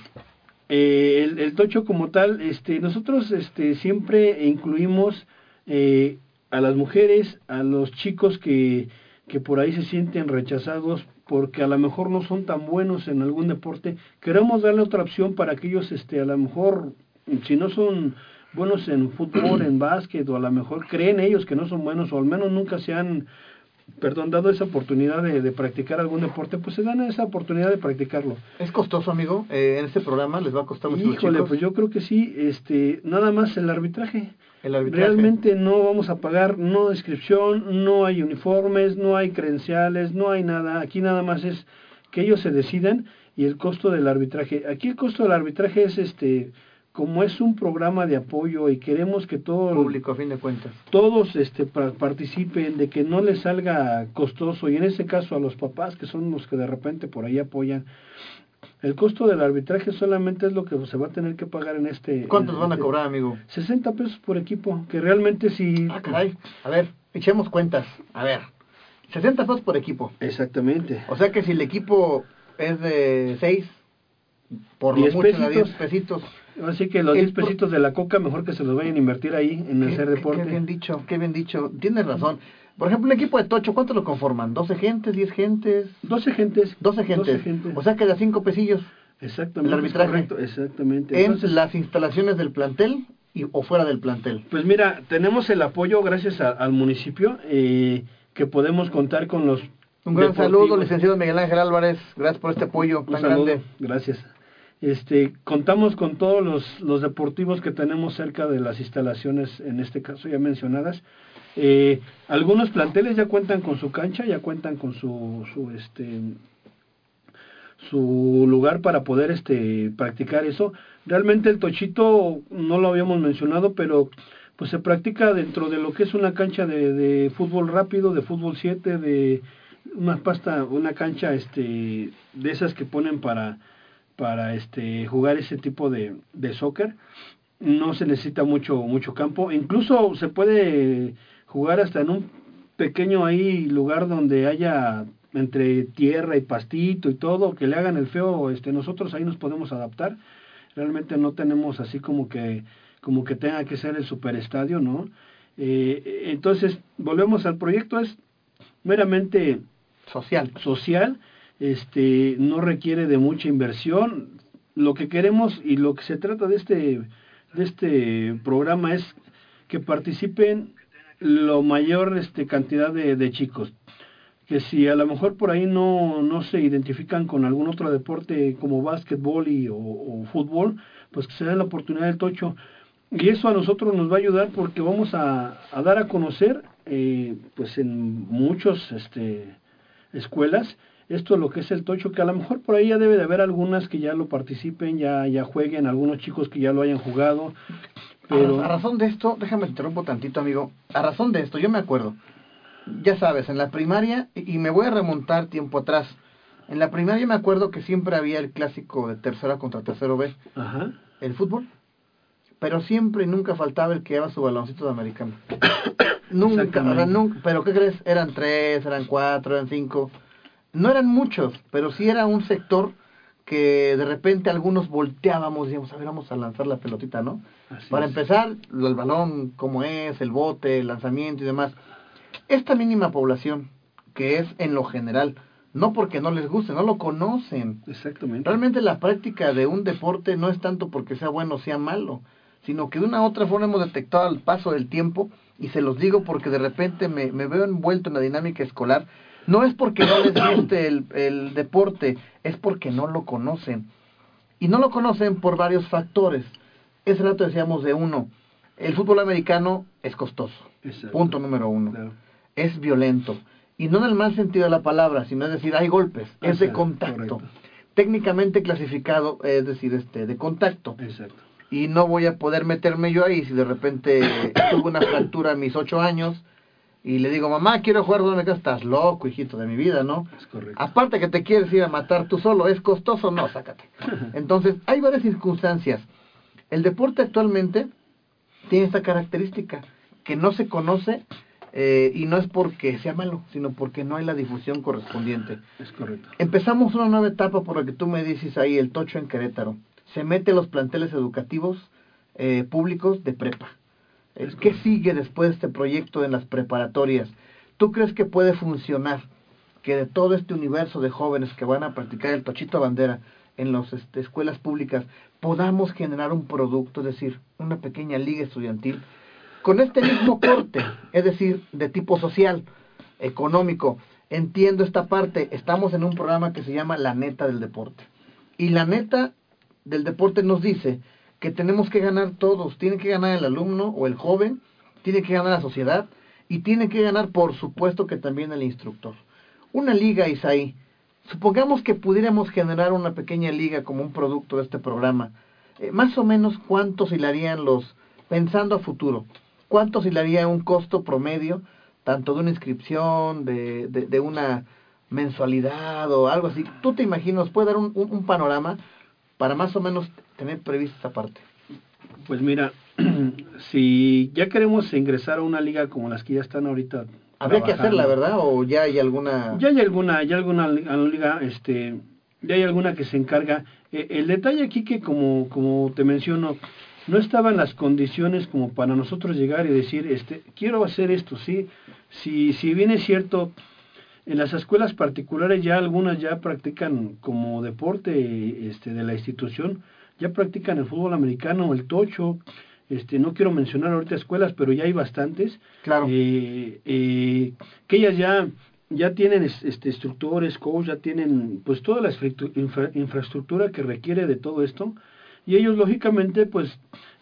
B: eh, el, el tocho como tal, este, nosotros este, siempre incluimos eh, a las mujeres, a los chicos que, que por ahí se sienten rechazados porque a lo mejor no son tan buenos en algún deporte, queremos darle otra opción para que ellos este, a lo mejor, si no son buenos en fútbol, en básquet, o a lo mejor creen ellos que no son buenos, o al menos nunca se han, perdón, dado esa oportunidad de, de practicar algún deporte, pues se dan esa oportunidad de practicarlo.
A: ¿Es costoso, amigo? Eh, en este programa les va a costar mucho
B: Híjole,
A: chicos?
B: pues yo creo que sí, este, nada más el arbitraje.
A: El arbitraje.
B: Realmente no vamos a pagar, no inscripción, no hay uniformes, no hay credenciales, no hay nada. Aquí nada más es que ellos se decidan y el costo del arbitraje. Aquí el costo del arbitraje es este, como es un programa de apoyo y queremos que todo
A: Público, a fin de cuentas.
B: todos este pa- participen de que no les salga costoso y en ese caso a los papás que son los que de repente por ahí apoyan el costo del arbitraje solamente es lo que se va a tener que pagar en este
A: ¿Cuántos
B: en
A: van a
B: este-
A: cobrar, amigo?
B: 60 pesos por equipo que realmente sí
A: Ah, caray. A ver, echemos cuentas. A ver. 60 pesos por equipo.
B: exactamente
A: O sea que si el equipo es de 6, por lo
B: 10
A: mucho a 10
B: pesitos. Así que los
A: El
B: 10
A: pro-
B: pesitos de la coca mejor que se los vayan a invertir ahí en
A: Qué-
B: hacer deporte
A: Qué bien dicho, qué bien dicho. Tienes razón. Por ejemplo, un equipo de Tocho, ¿cuánto lo conforman? ¿12 gentes, 10 gentes?
B: 12 gentes
A: 12 gentes.
B: 12 gentes.
A: O sea que da 5 pesillos
B: exactamente
A: el arbitraje.
B: correcto, exactamente
A: en
B: Entonces,
A: las instalaciones del plantel y, o fuera del plantel.
B: Pues mira, tenemos el apoyo gracias a- al municipio eh, que podemos contar con los
A: Un gran
B: deportivos.
A: saludo, licenciado Miguel Ángel Álvarez. Gracias por este apoyo
B: Un
A: tan
B: saludo,
A: grande.
B: gracias. Este, contamos con todos los, los deportivos que tenemos cerca de las instalaciones, en este caso ya mencionadas. Eh, algunos planteles ya cuentan con su cancha, ya cuentan con su, su este su lugar para poder este practicar eso. Realmente el tochito no lo habíamos mencionado, pero pues se practica dentro de lo que es una cancha de, de fútbol rápido, de fútbol 7, de una pasta, una cancha este de esas que ponen para para este jugar ese tipo de, de soccer. No se necesita mucho mucho campo, incluso se puede jugar hasta en un pequeño ahí lugar donde haya entre tierra y pastito y todo, que le hagan el feo, este nosotros ahí nos podemos adaptar. Realmente no tenemos así como que como que tenga que ser el superestadio, ¿no? Eh, entonces, volvemos al proyecto, es meramente
A: Social.
B: social, este, no requiere de mucha inversión. Lo que queremos y lo que se trata de este, de este programa es que participen lo mayor este, cantidad de, chicos. Que si a lo mejor por ahí no, no se identifican con algún otro deporte como básquetbol y, o, fútbol, pues que se den la oportunidad del tocho. Y eso a nosotros nos va a ayudar porque vamos a, a dar a conocer, eh, pues en muchos este, escuelas, esto es lo que es el tocho, que a lo mejor por ahí ya debe de haber algunas que ya lo participen, ya, ya jueguen, algunos chicos que ya lo hayan jugado, pero...
A: A, razón de esto, déjame te interrumpo tantito, amigo. A razón de esto, yo me acuerdo. Ya sabes, en la primaria, y me voy a remontar tiempo atrás. En la primaria me acuerdo que siempre había el clásico de tercera contra tercero B,
B: Ajá.
A: el fútbol. Pero siempre y nunca faltaba el que lleva su baloncito de americano. nunca,
B: Exactamente.
A: o sea, nunca, pero ¿qué crees? Eran tres, eran cuatro, eran cinco. No eran muchos, pero sí era un sector que de repente algunos volteábamos y decíamos, a ver, vamos a lanzar la pelotita, ¿no?
B: Así
A: Para
B: es.
A: empezar, el balón, cómo es, el bote, el lanzamiento y demás. Esta mínima población, que es en lo general, no porque no les guste, no lo conocen.
B: Exactamente.
A: Realmente la práctica de un deporte no es tanto porque sea bueno o sea malo, sino que de una u otra forma hemos detectado al paso del tiempo, y se los digo porque de repente me, me veo envuelto en la dinámica escolar, no es porque no les guste el, el deporte, es porque no lo conocen. Y no lo conocen por varios factores. Ese rato decíamos de uno, el fútbol americano es costoso,
B: Exacto.
A: punto número uno.
B: Claro.
A: Es violento. Y no en el mal sentido de la palabra, sino es decir, hay golpes, es de contacto.
B: correcto.
A: técnicamente clasificado, es decir, este, de contacto.
B: Exacto.
A: Y no voy a poder meterme yo ahí si de repente tuve una fractura a mis ocho años y le digo, mamá, quiero jugar donde estás loco, hijito de mi vida, ¿no?
B: Es correcto.
A: Aparte que te quieres ir a matar tú solo, ¿es costoso? No, sácate. Entonces, hay varias circunstancias. El deporte actualmente tiene esta característica, que no se conoce eh, y no es porque sea malo, sino porque no hay la difusión correspondiente.
B: Es correcto.
A: Empezamos una nueva etapa por la que tú me dices ahí, el Tocho en Querétaro. Se mete los planteles educativos eh, públicos de prepa. ¿Qué sigue después de este proyecto en las preparatorias? ¿Tú crees que puede funcionar que de todo este universo de jóvenes que van a practicar el tochito bandera en las este, escuelas públicas podamos generar un producto, es decir, una pequeña liga estudiantil con este mismo corte, es decir, de tipo social, económico? Entiendo esta parte, estamos en un programa que se llama La Neta del Deporte. Y la neta del deporte nos dice que tenemos que ganar todos. Tiene que ganar el alumno o el joven, tiene que ganar la sociedad y tiene que ganar, por supuesto, que también el instructor. Una liga, Isaí. Supongamos que pudiéramos generar una pequeña liga como un producto de este programa. Eh, más o menos, ¿cuánto oscilarían los, pensando a futuro, cuánto oscilaría un costo promedio, tanto de una inscripción, de, de, de una mensualidad o algo así? ¿Tú te imaginas, puede dar un, un panorama para más o menos tener prevista esta parte?
B: Pues mira, si ya queremos ingresar a una liga como las que ya están ahorita.
A: Habría que hacerla, ¿verdad? ¿O ya hay alguna...?
B: Ya hay alguna, ya alguna liga, este, ya hay alguna que se encarga. Eh, el detalle aquí que como, como te menciono, no estaban las condiciones como para nosotros llegar y decir, este, quiero hacer esto, sí. Si, si bien es cierto, en las escuelas particulares ya algunas ya practican como deporte este, de la institución, ya practican el fútbol americano, el tocho, este, no quiero mencionar ahorita escuelas, pero ya hay bastantes,
A: claro.
B: eh, eh, que ellas ya, ya tienen este, instructores, coach, ya tienen pues toda la infra, infraestructura que requiere de todo esto, y ellos lógicamente pues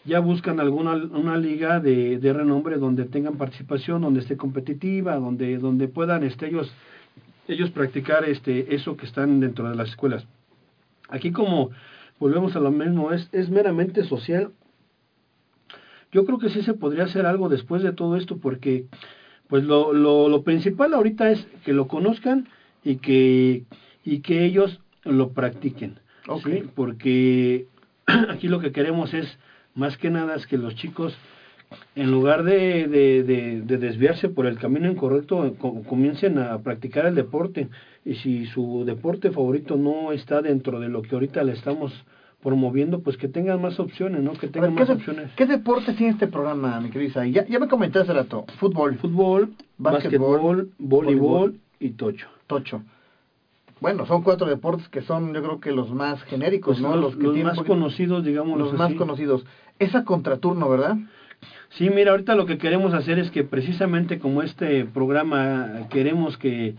B: ya buscan alguna una liga de, de renombre donde tengan participación, donde esté competitiva, donde, donde puedan este, ellos, ellos practicar este, eso que están dentro de las escuelas. Aquí como volvemos a lo mismo, es, es meramente social. Yo creo que sí se podría hacer algo después de todo esto porque pues lo, lo, lo principal ahorita es que lo conozcan y que, y que ellos lo practiquen.
A: Okay.
B: ¿sí? Porque aquí lo que queremos es, más que nada, es que los chicos, en lugar de, de, de, de desviarse por el camino incorrecto, comiencen a practicar el deporte. Y si su deporte favorito no está dentro de lo que ahorita le estamos promoviendo, pues que tengan más opciones, ¿no? Que tengan más
A: ¿qué
B: opciones.
A: ¿Qué deporte tiene este programa, mi querida Ya, ya me comentaste hace rato. Fútbol.
B: Fútbol, básquetbol, voleibol y tocho.
A: Tocho. Bueno, son cuatro deportes que son, yo creo que los más genéricos,
B: pues
A: ¿no?
B: Los,
A: que
B: los más
A: poquito,
B: conocidos, digamos.
A: Los más conocidos. Esa contraturno, ¿verdad?
B: Sí, mira, ahorita lo que queremos hacer es que precisamente como este programa queremos que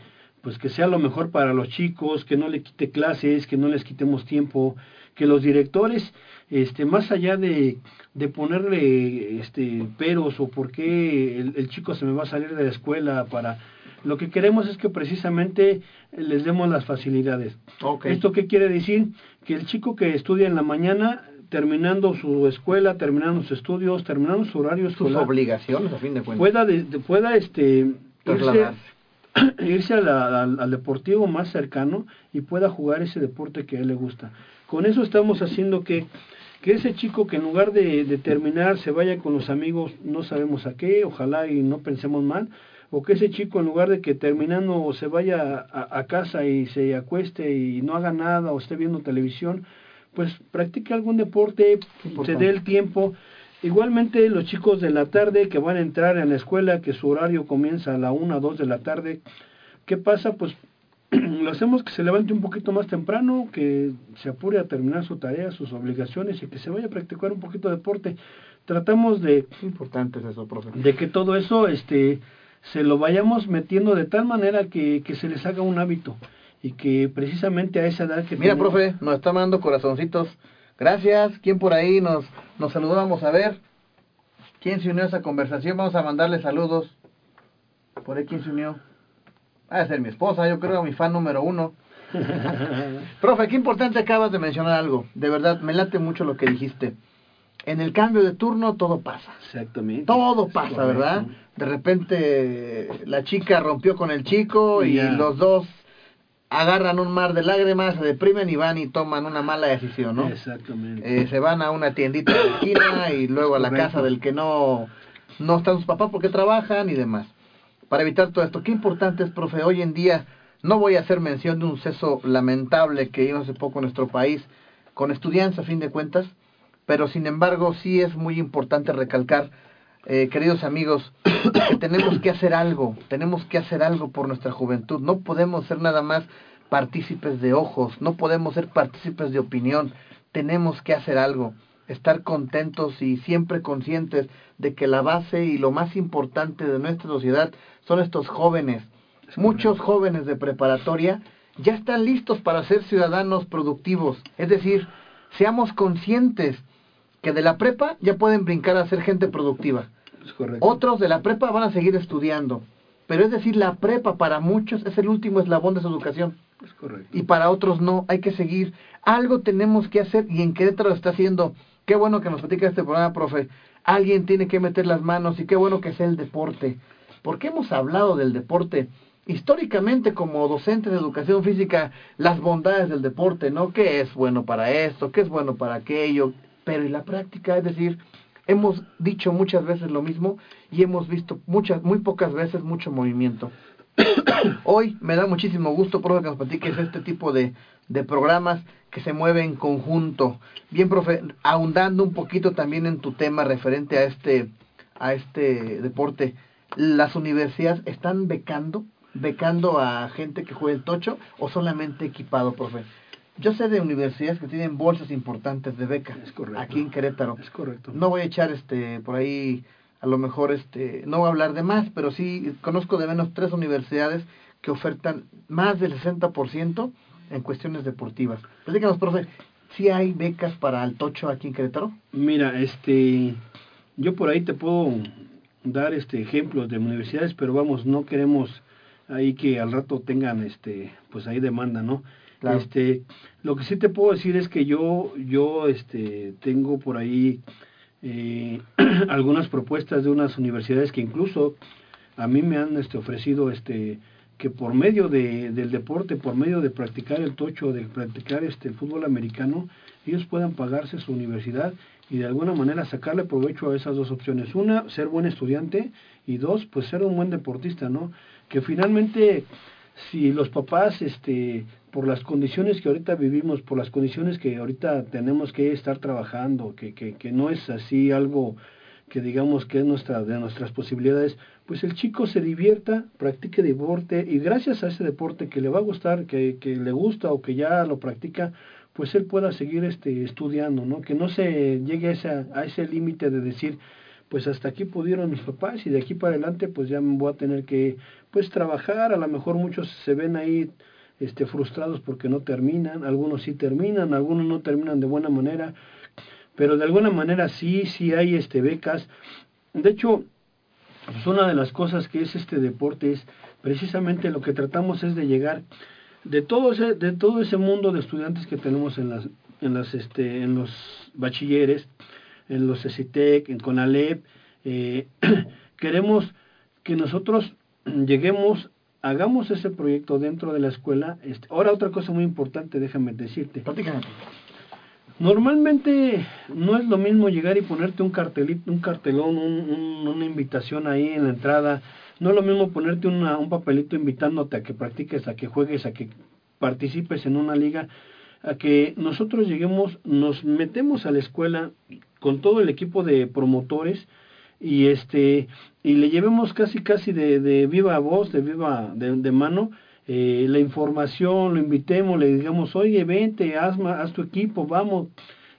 B: pues que sea lo mejor para los chicos, que no le quite clases, que no les quitemos tiempo, que los directores, este, más allá de, de ponerle este, peros o por qué el, el, chico se me va a salir de la escuela para... Lo que queremos es que precisamente les demos las facilidades.
A: Okay.
B: ¿Esto qué quiere decir? Que el chico que estudia en la mañana, terminando su escuela, terminando sus estudios, terminando su horario escolar...
A: Sus obligaciones, a fin de cuentas.
B: Pueda, de, pueda este, irse a la, al, al, deportivo más cercano y pueda jugar ese deporte que a él le gusta. Con eso estamos haciendo que, que ese chico que en lugar de, de, terminar se vaya con los amigos, no sabemos a qué, ojalá y no pensemos mal, o que ese chico en lugar de que terminando se vaya a, a casa y se acueste y no haga nada o esté viendo televisión, pues practique algún deporte, se dé el tiempo. Igualmente los chicos de la tarde que van a entrar en la escuela, que su horario comienza a la una o dos de la tarde, ¿qué pasa? Pues lo hacemos que se levante un poquito más temprano, que se apure a terminar su tarea, sus obligaciones y que se vaya a practicar un poquito de deporte. Tratamos de...
A: Importante es eso, profe.
B: De que todo eso este, se lo vayamos metiendo de tal manera que, que se les haga un hábito y que precisamente a esa edad que...
A: Mira,
B: tenemos,
A: profe, nos está mandando corazoncitos. Gracias. ¿Quién por ahí nos, nos saludó? Vamos a ver. ¿Quién se unió a esa conversación? Vamos a mandarle saludos. ¿Por ahí quién se unió? Va a ser mi esposa, yo creo, mi fan número uno. Profe, qué importante acabas de mencionar algo. De verdad, me late mucho lo que dijiste. En el cambio de turno todo pasa.
B: Exactamente.
A: Todo pasa, ¿verdad? De repente la chica rompió con el chico y los dos agarran un mar de lágrimas, se deprimen y van y toman una mala decisión, ¿no?
B: Exactamente.
A: Eh, se van a una tiendita de esquina y luego a la
B: Correcto.
A: casa del que no, no están sus papás porque trabajan y demás. Para evitar todo esto, qué importante es, profe, hoy en día, no voy a hacer mención de un suceso lamentable que vimos hace poco en nuestro país, con estudiantes a fin de cuentas, pero sin embargo sí es muy importante recalcar, eh, queridos amigos, que tenemos que hacer algo, tenemos que hacer algo por nuestra juventud, no podemos ser nada más partícipes de ojos, no podemos ser partícipes de opinión, tenemos que hacer algo, estar contentos y siempre conscientes de que la base y lo más importante de nuestra sociedad son estos jóvenes. Muchos jóvenes de preparatoria ya están listos para ser ciudadanos productivos, es decir, seamos conscientes que de la prepa ya pueden brincar a ser gente productiva. Otros de la prepa van a seguir estudiando, pero es decir, la prepa para muchos es el último eslabón de su educación
B: Es correcto.
A: y para otros no, hay que seguir. Algo tenemos que hacer y en Querétaro está haciendo. Qué bueno que nos platica este programa, profe. Alguien tiene que meter las manos y qué bueno que sea el deporte. Porque hemos hablado del deporte históricamente como docente de educación física, las bondades del deporte, ¿no? ¿Qué es bueno para esto? ¿Qué es bueno para aquello? Pero en la práctica, es decir, hemos dicho muchas veces lo mismo y hemos visto muchas, muy pocas veces mucho movimiento. Hoy me da muchísimo gusto, profe, que nos platiques este tipo de, de programas que se mueven en conjunto. Bien, profe, ahondando un poquito también en tu tema referente a este, a este deporte, ¿las universidades están becando, becando a gente que juegue el tocho o solamente equipado, profe? Yo sé de universidades que tienen bolsas importantes de beca
B: Es correcto.
A: aquí en Querétaro.
B: Es correcto.
A: No voy a echar este por ahí a lo mejor este no voy a hablar de más, pero sí conozco de menos tres universidades que ofertan más del 60% en cuestiones deportivas. Platícanos, profe, ¿sí hay becas para el tocho aquí en Querétaro?
B: Mira, este, yo por ahí te puedo dar este ejemplos de universidades, pero vamos, no queremos ahí que al rato tengan este, pues ahí demanda, ¿no? Este, lo que sí te puedo decir es que yo, yo, este, tengo por ahí eh, algunas propuestas de unas universidades que incluso a mí me han este, ofrecido este que por medio de, del deporte, por medio de practicar el tocho, de practicar este el fútbol americano, ellos puedan pagarse su universidad y de alguna manera sacarle provecho a esas dos opciones. Una, ser buen estudiante y dos, pues ser un buen deportista, ¿no? Que finalmente si los papás este por las condiciones que ahorita vivimos, por las condiciones que ahorita tenemos que estar trabajando, que, que, que no es así algo que digamos que es nuestra de nuestras posibilidades, pues el chico se divierta, practique deporte y gracias a ese deporte que le va a gustar, que, que le gusta o que ya lo practica, pues él pueda seguir este estudiando, ¿no? Que no se llegue a, esa, a ese límite de decir, pues hasta aquí pudieron mis papás y de aquí para adelante pues ya voy a tener que pues trabajar, a lo mejor muchos se ven ahí este frustrados porque no terminan, algunos sí terminan, algunos no terminan de buena manera, pero de alguna manera sí, sí hay este becas. De hecho, pues una de las cosas que es este deporte es precisamente lo que tratamos es de llegar de todo ese, de todo ese mundo de estudiantes que tenemos en las, en las este, en los bachilleres, en los CECITEC, en CONALEP, eh, queremos que nosotros lleguemos, hagamos ese proyecto dentro de la escuela. Este, ahora otra cosa muy importante, déjame decirte. Normalmente no es lo mismo llegar y ponerte un cartelito, un cartelón, un, un, una invitación ahí en la entrada. No es lo mismo ponerte una, un papelito invitándote a que practiques, a que juegues, a que participes en una liga, a que nosotros lleguemos, nos metemos a la escuela con todo el equipo de promotores y este y le llevemos casi casi de, de viva voz, de viva de, de mano eh, la información, lo invitemos, le digamos, oye, vente, haz, haz tu equipo, vamos,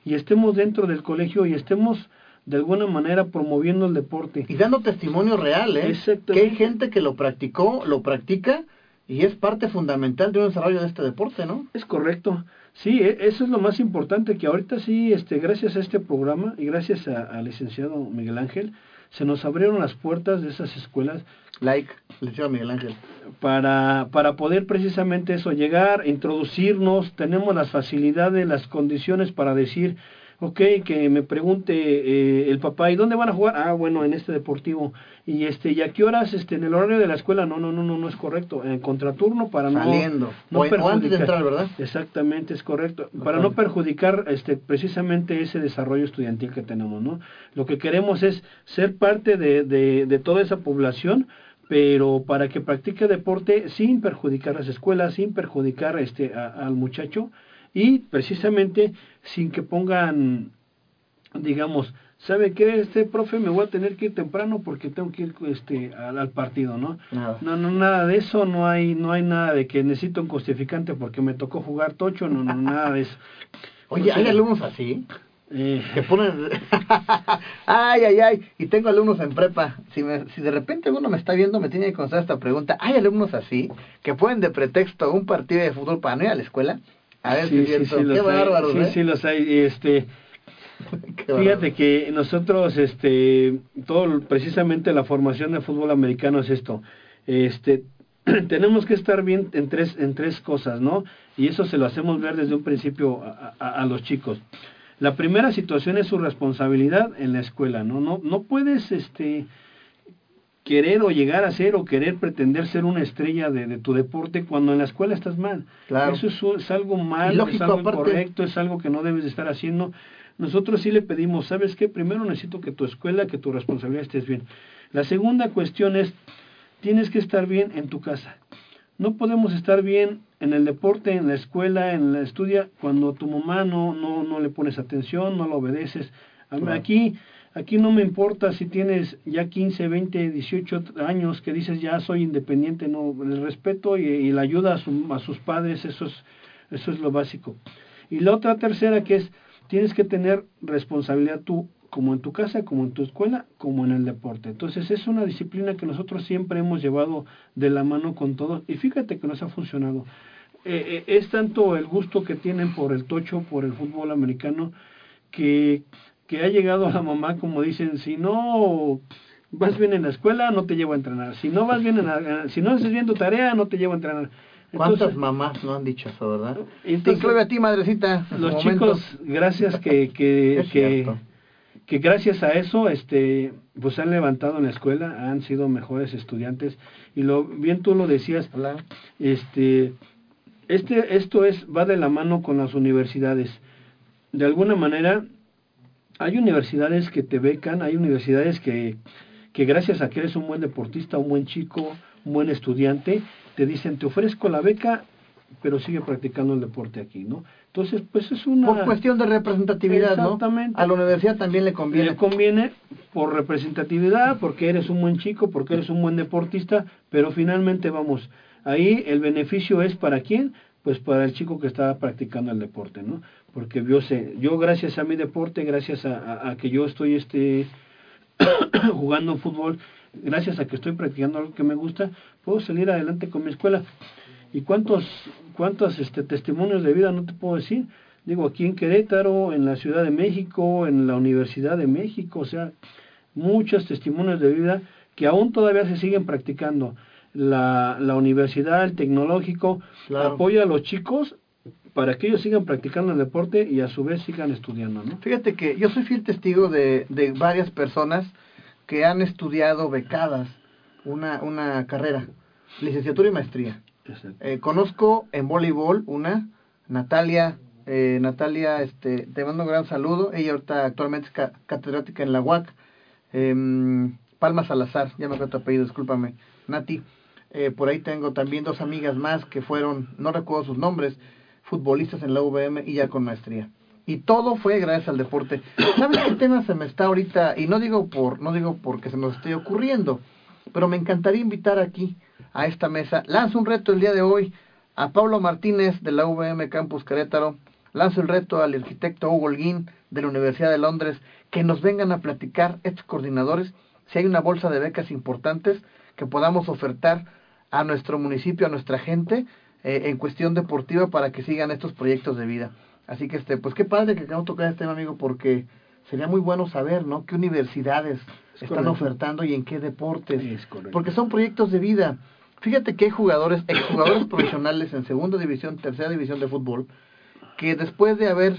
B: y estemos dentro del colegio y estemos de alguna manera promoviendo el deporte.
A: Y dando testimonio real, ¿eh? Que hay gente que lo practicó, lo practica y es parte fundamental de un desarrollo de este deporte, ¿no?
B: Es correcto. Sí, e- eso es lo más importante, que ahorita sí, este, gracias a este programa y gracias a- al licenciado Miguel Ángel, se nos abrieron las puertas de esas escuelas
A: Like. licenciado Miguel Ángel.
B: Para, para poder precisamente eso, llegar, introducirnos, tenemos las facilidades, las condiciones para decir, ok, que me pregunte eh, el papá, ¿y dónde van a jugar? Ah, bueno, en este deportivo. Y este, ¿y a qué horas? Este, en el horario de la escuela, no, no, no, no, no es correcto. En contraturno para
A: Saliendo.
B: no, no
A: o, antes de entrar, ¿verdad?
B: Exactamente, es correcto. Para no perjudicar este, precisamente ese desarrollo estudiantil que tenemos, ¿no? Lo que queremos es ser parte de, de, de toda esa población, pero para que practique deporte sin perjudicar las escuelas, sin perjudicar este, al muchacho y precisamente sin que pongan, digamos, ¿sabe qué? Este profe me voy a tener que ir temprano porque tengo que ir este, al, partido, ¿no?
A: Nada.
B: No, no, nada de eso, no hay, no hay nada de que necesito un justificante porque me tocó jugar tocho, no, no, nada de eso.
A: Oye, ¿hay alumnos así?
B: Eh,
A: que ponen ay ay ay y tengo alumnos en prepa si me, si de repente alguno me está viendo me tiene que contestar esta pregunta hay alumnos así que ponen de pretexto un partido de fútbol para no ir a la escuela a ver
B: sí, sí, sí,
A: qué
B: los hay,
A: bárbaro
B: sí,
A: ¿eh?
B: sí los hay, este. Fíjate que nosotros, este, todo precisamente la formación de fútbol americano es esto. Este, tenemos que estar bien en tres, en tres cosas, ¿no? Y eso se lo hacemos ver desde un principio a, a, a los chicos. La primera situación es su responsabilidad en la escuela, ¿no? No, no puedes, este, querer o llegar a ser o querer pretender ser una estrella de, de tu deporte cuando en la escuela estás mal.
A: Claro.
B: Eso es, es algo mal,
A: lógico,
B: es algo
A: aparte-
B: incorrecto, es algo que no debes de estar haciendo. Nosotros sí le pedimos, ¿sabes qué? Primero necesito que tu escuela, que tu responsabilidad estés bien. La segunda cuestión es, tienes que estar bien en tu casa. No podemos estar bien en el deporte, en la escuela, en la estudia, cuando tu mamá no, no, no le pones atención, no la obedeces.
A: Claro.
B: Aquí, aquí no me importa si tienes ya 15, 20, 18 años que dices ya soy independiente, no, el respeto y, la ayuda a, su- a sus padres, eso es, eso es lo básico. Y la otra tercera que es, tienes que tener responsabilidad tú, como en tu casa, como en tu escuela, como en el deporte. Entonces es una disciplina que nosotros siempre hemos llevado de la mano con todos y fíjate que nos ha funcionado. Eh, eh, es tanto el gusto que tienen por el tocho, por el fútbol americano, que, que ha llegado a la mamá como dicen, si no vas bien en la escuela, no te llevo a entrenar. Si no vas bien en la- si no haces bien tu tarea, no te llevo a entrenar.
A: ¿Cuántas mamás no han dicho eso, verdad?
B: entonces,
A: Incluye a ti, madrecita.
B: los chicos, gracias que, que, que, que gracias a eso, este, pues han levantado en la escuela, han sido mejores estudiantes y lo bien tú lo decías,
A: Hola.
B: este, este, esto es va de la mano con las universidades. De alguna manera, hay universidades que te becan, hay universidades que, que gracias a que eres un buen deportista, un buen chico, un buen estudiante, te dicen, te ofrezco la beca, pero sigue practicando el deporte aquí, ¿no? Entonces, pues es una...
A: Por cuestión de representatividad, ¿no?
B: Exactamente.
A: A la universidad también le conviene.
B: Le conviene por representatividad, porque eres un buen chico, porque eres un buen deportista, pero finalmente vamos, ahí el beneficio es para quién? Pues para el chico que está practicando el deporte, ¿no? Porque yo sé, yo gracias a mi deporte, gracias a, a- a que yo estoy este jugando fútbol, gracias a que estoy practicando algo que me gusta, puedo salir adelante con mi escuela. ¿Y cuántos, cuántos este, testimonios de vida no te puedo decir? Digo, aquí en Querétaro, en la Ciudad de México, en la Universidad de México, o sea, muchos testimonios de vida que aún todavía se siguen practicando. La, la universidad, el tecnológico,
A: Claro.
B: apoya a los chicos para que ellos sigan practicando el deporte y a su vez sigan estudiando, ¿no?
A: Fíjate que yo soy fiel testigo de, de varias personas que han estudiado becadas una, una carrera, licenciatura y maestría. Eh, conozco en voleibol una, Natalia, eh, Natalia, este, te mando un gran saludo. Ella ahorita actualmente es ca- catedrática en la UAC. Em, Palma Salazar, ya me acuerdo tu apellido, discúlpame. Nati, eh, por ahí tengo también dos amigas más que fueron, no recuerdo sus nombres, futbolistas en la UVM y ya con maestría. Y todo fue gracias al deporte. ¿Sabes qué tema se me está ahorita? Y no digo por, no digo porque se nos esté ocurriendo, pero me encantaría invitar aquí a esta mesa. Lanzo un reto el día de hoy a Pablo Martínez de la UVM Campus Querétaro. Lanzo el reto al arquitecto Hugo Holguín de la Universidad de Londres que nos vengan a platicar estos coordinadores si hay una bolsa de becas importantes que podamos ofertar a nuestro municipio, a nuestra gente eh, en cuestión deportiva para que sigan estos proyectos de vida. Así que este, pues qué padre que acabamos de tocar este tema, amigo, porque sería muy bueno saber, ¿no? ¿Qué universidades están
B: correcto.
A: ofertando y en qué deportes? Porque son proyectos de vida. Fíjate que hay jugadores, exjugadores profesionales en segunda división, tercera división de fútbol, que después de haber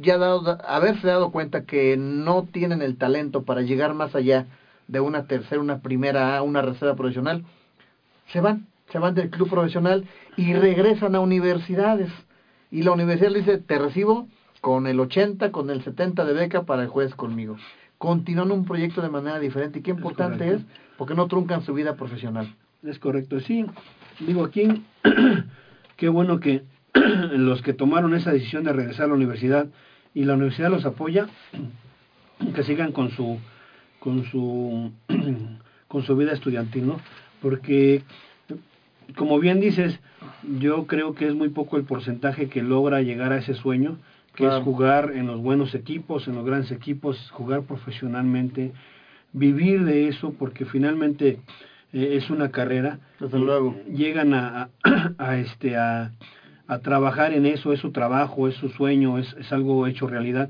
A: ya dado, haberse dado cuenta que no tienen el talento para llegar más allá de una tercera, una primera A, una reserva profesional, se van, se van del club profesional y regresan a universidades. Y la universidad le dice, te recibo con el 80, con el 70 de beca para el juez conmigo. Continúan un proyecto de manera diferente. Y qué importante es, porque no truncan su vida profesional.
B: Es correcto, sí. Digo, aquí, qué bueno que los que tomaron esa decisión de regresar a la universidad y la universidad los apoya, que sigan con su con su con su vida estudiantil, ¿no? Porque como bien dices, yo creo que es muy poco el porcentaje que logra llegar a ese sueño, que
A: Claro.
B: es jugar en los buenos equipos, en los grandes equipos, jugar profesionalmente, vivir de eso, porque finalmente eh, es una carrera.
A: Desde luego.
B: Llegan a, a, a este a, a trabajar en eso, es su trabajo, es su sueño, es, es algo hecho realidad.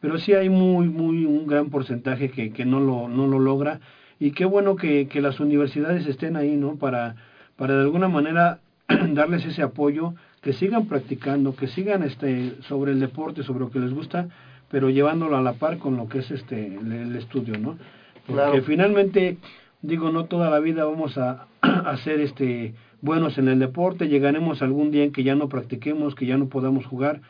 B: Pero sí hay muy, muy un gran porcentaje que, que no lo, no lo logra. Y qué bueno que, que las universidades estén ahí, ¿no? Para, para de alguna manera darles ese apoyo, que sigan practicando, que sigan este sobre el deporte, sobre lo que les gusta, pero llevándolo a la par con lo que es este el, el estudio, ¿no? Porque
A: Claro.
B: finalmente digo no toda la vida vamos a, a ser este buenos en el deporte, llegaremos algún día en que ya no practiquemos, que ya no podamos jugar.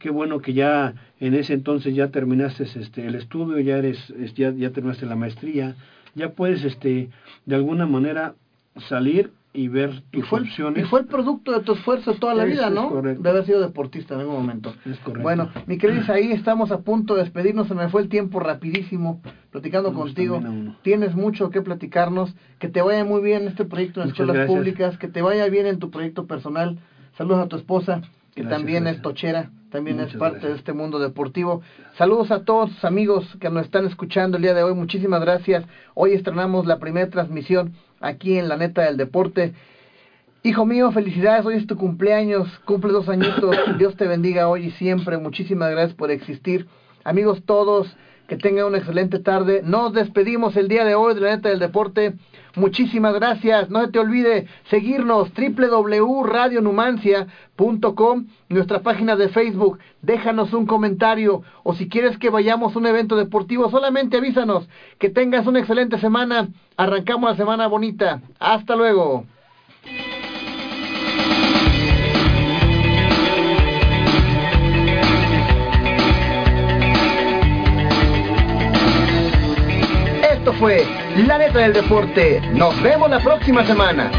B: Qué bueno que ya en ese entonces ya terminaste este el estudio, ya eres es- ya ya terminaste la maestría, ya puedes este de alguna manera salir y ver
A: Y
B: tus
A: fue, el,
B: opciones.
A: y fue el producto de tu esfuerzo toda la
B: Eso
A: vida, ¿no?
B: correcto.
A: De haber sido deportista en algún momento.
B: Es correcto.
A: Bueno, mi querido ahí estamos a punto de despedirnos, se me fue el tiempo rapidísimo platicando
B: Vamos
A: contigo. Tienes mucho que platicarnos, que te vaya muy bien en este proyecto en
B: Muchas
A: escuelas
B: gracias.
A: públicas, que te vaya bien en tu proyecto personal. Saludos a tu esposa, que
B: Gracias,
A: también es tochera, también es parte de este mundo deportivo. Saludos a todos amigos que nos están escuchando el día de hoy, muchísimas gracias. Hoy estrenamos la primera transmisión aquí en la neta del deporte. Hijo mío, felicidades, hoy es tu cumpleaños, cumple dos añitos, Dios te bendiga hoy y siempre, muchísimas gracias por existir. Amigos todos, que tengan una excelente tarde. Nos despedimos el día de hoy de la neta del deporte. Muchísimas gracias. No te olvide seguirnos www.radionumancia.com, nuestra página de Facebook. Déjanos un comentario o si quieres que vayamos a un evento deportivo, solamente avísanos. Que tengas una excelente semana. Arrancamos la semana bonita. Hasta luego. Esto fue La Neta del Deporte. Nos vemos la próxima semana.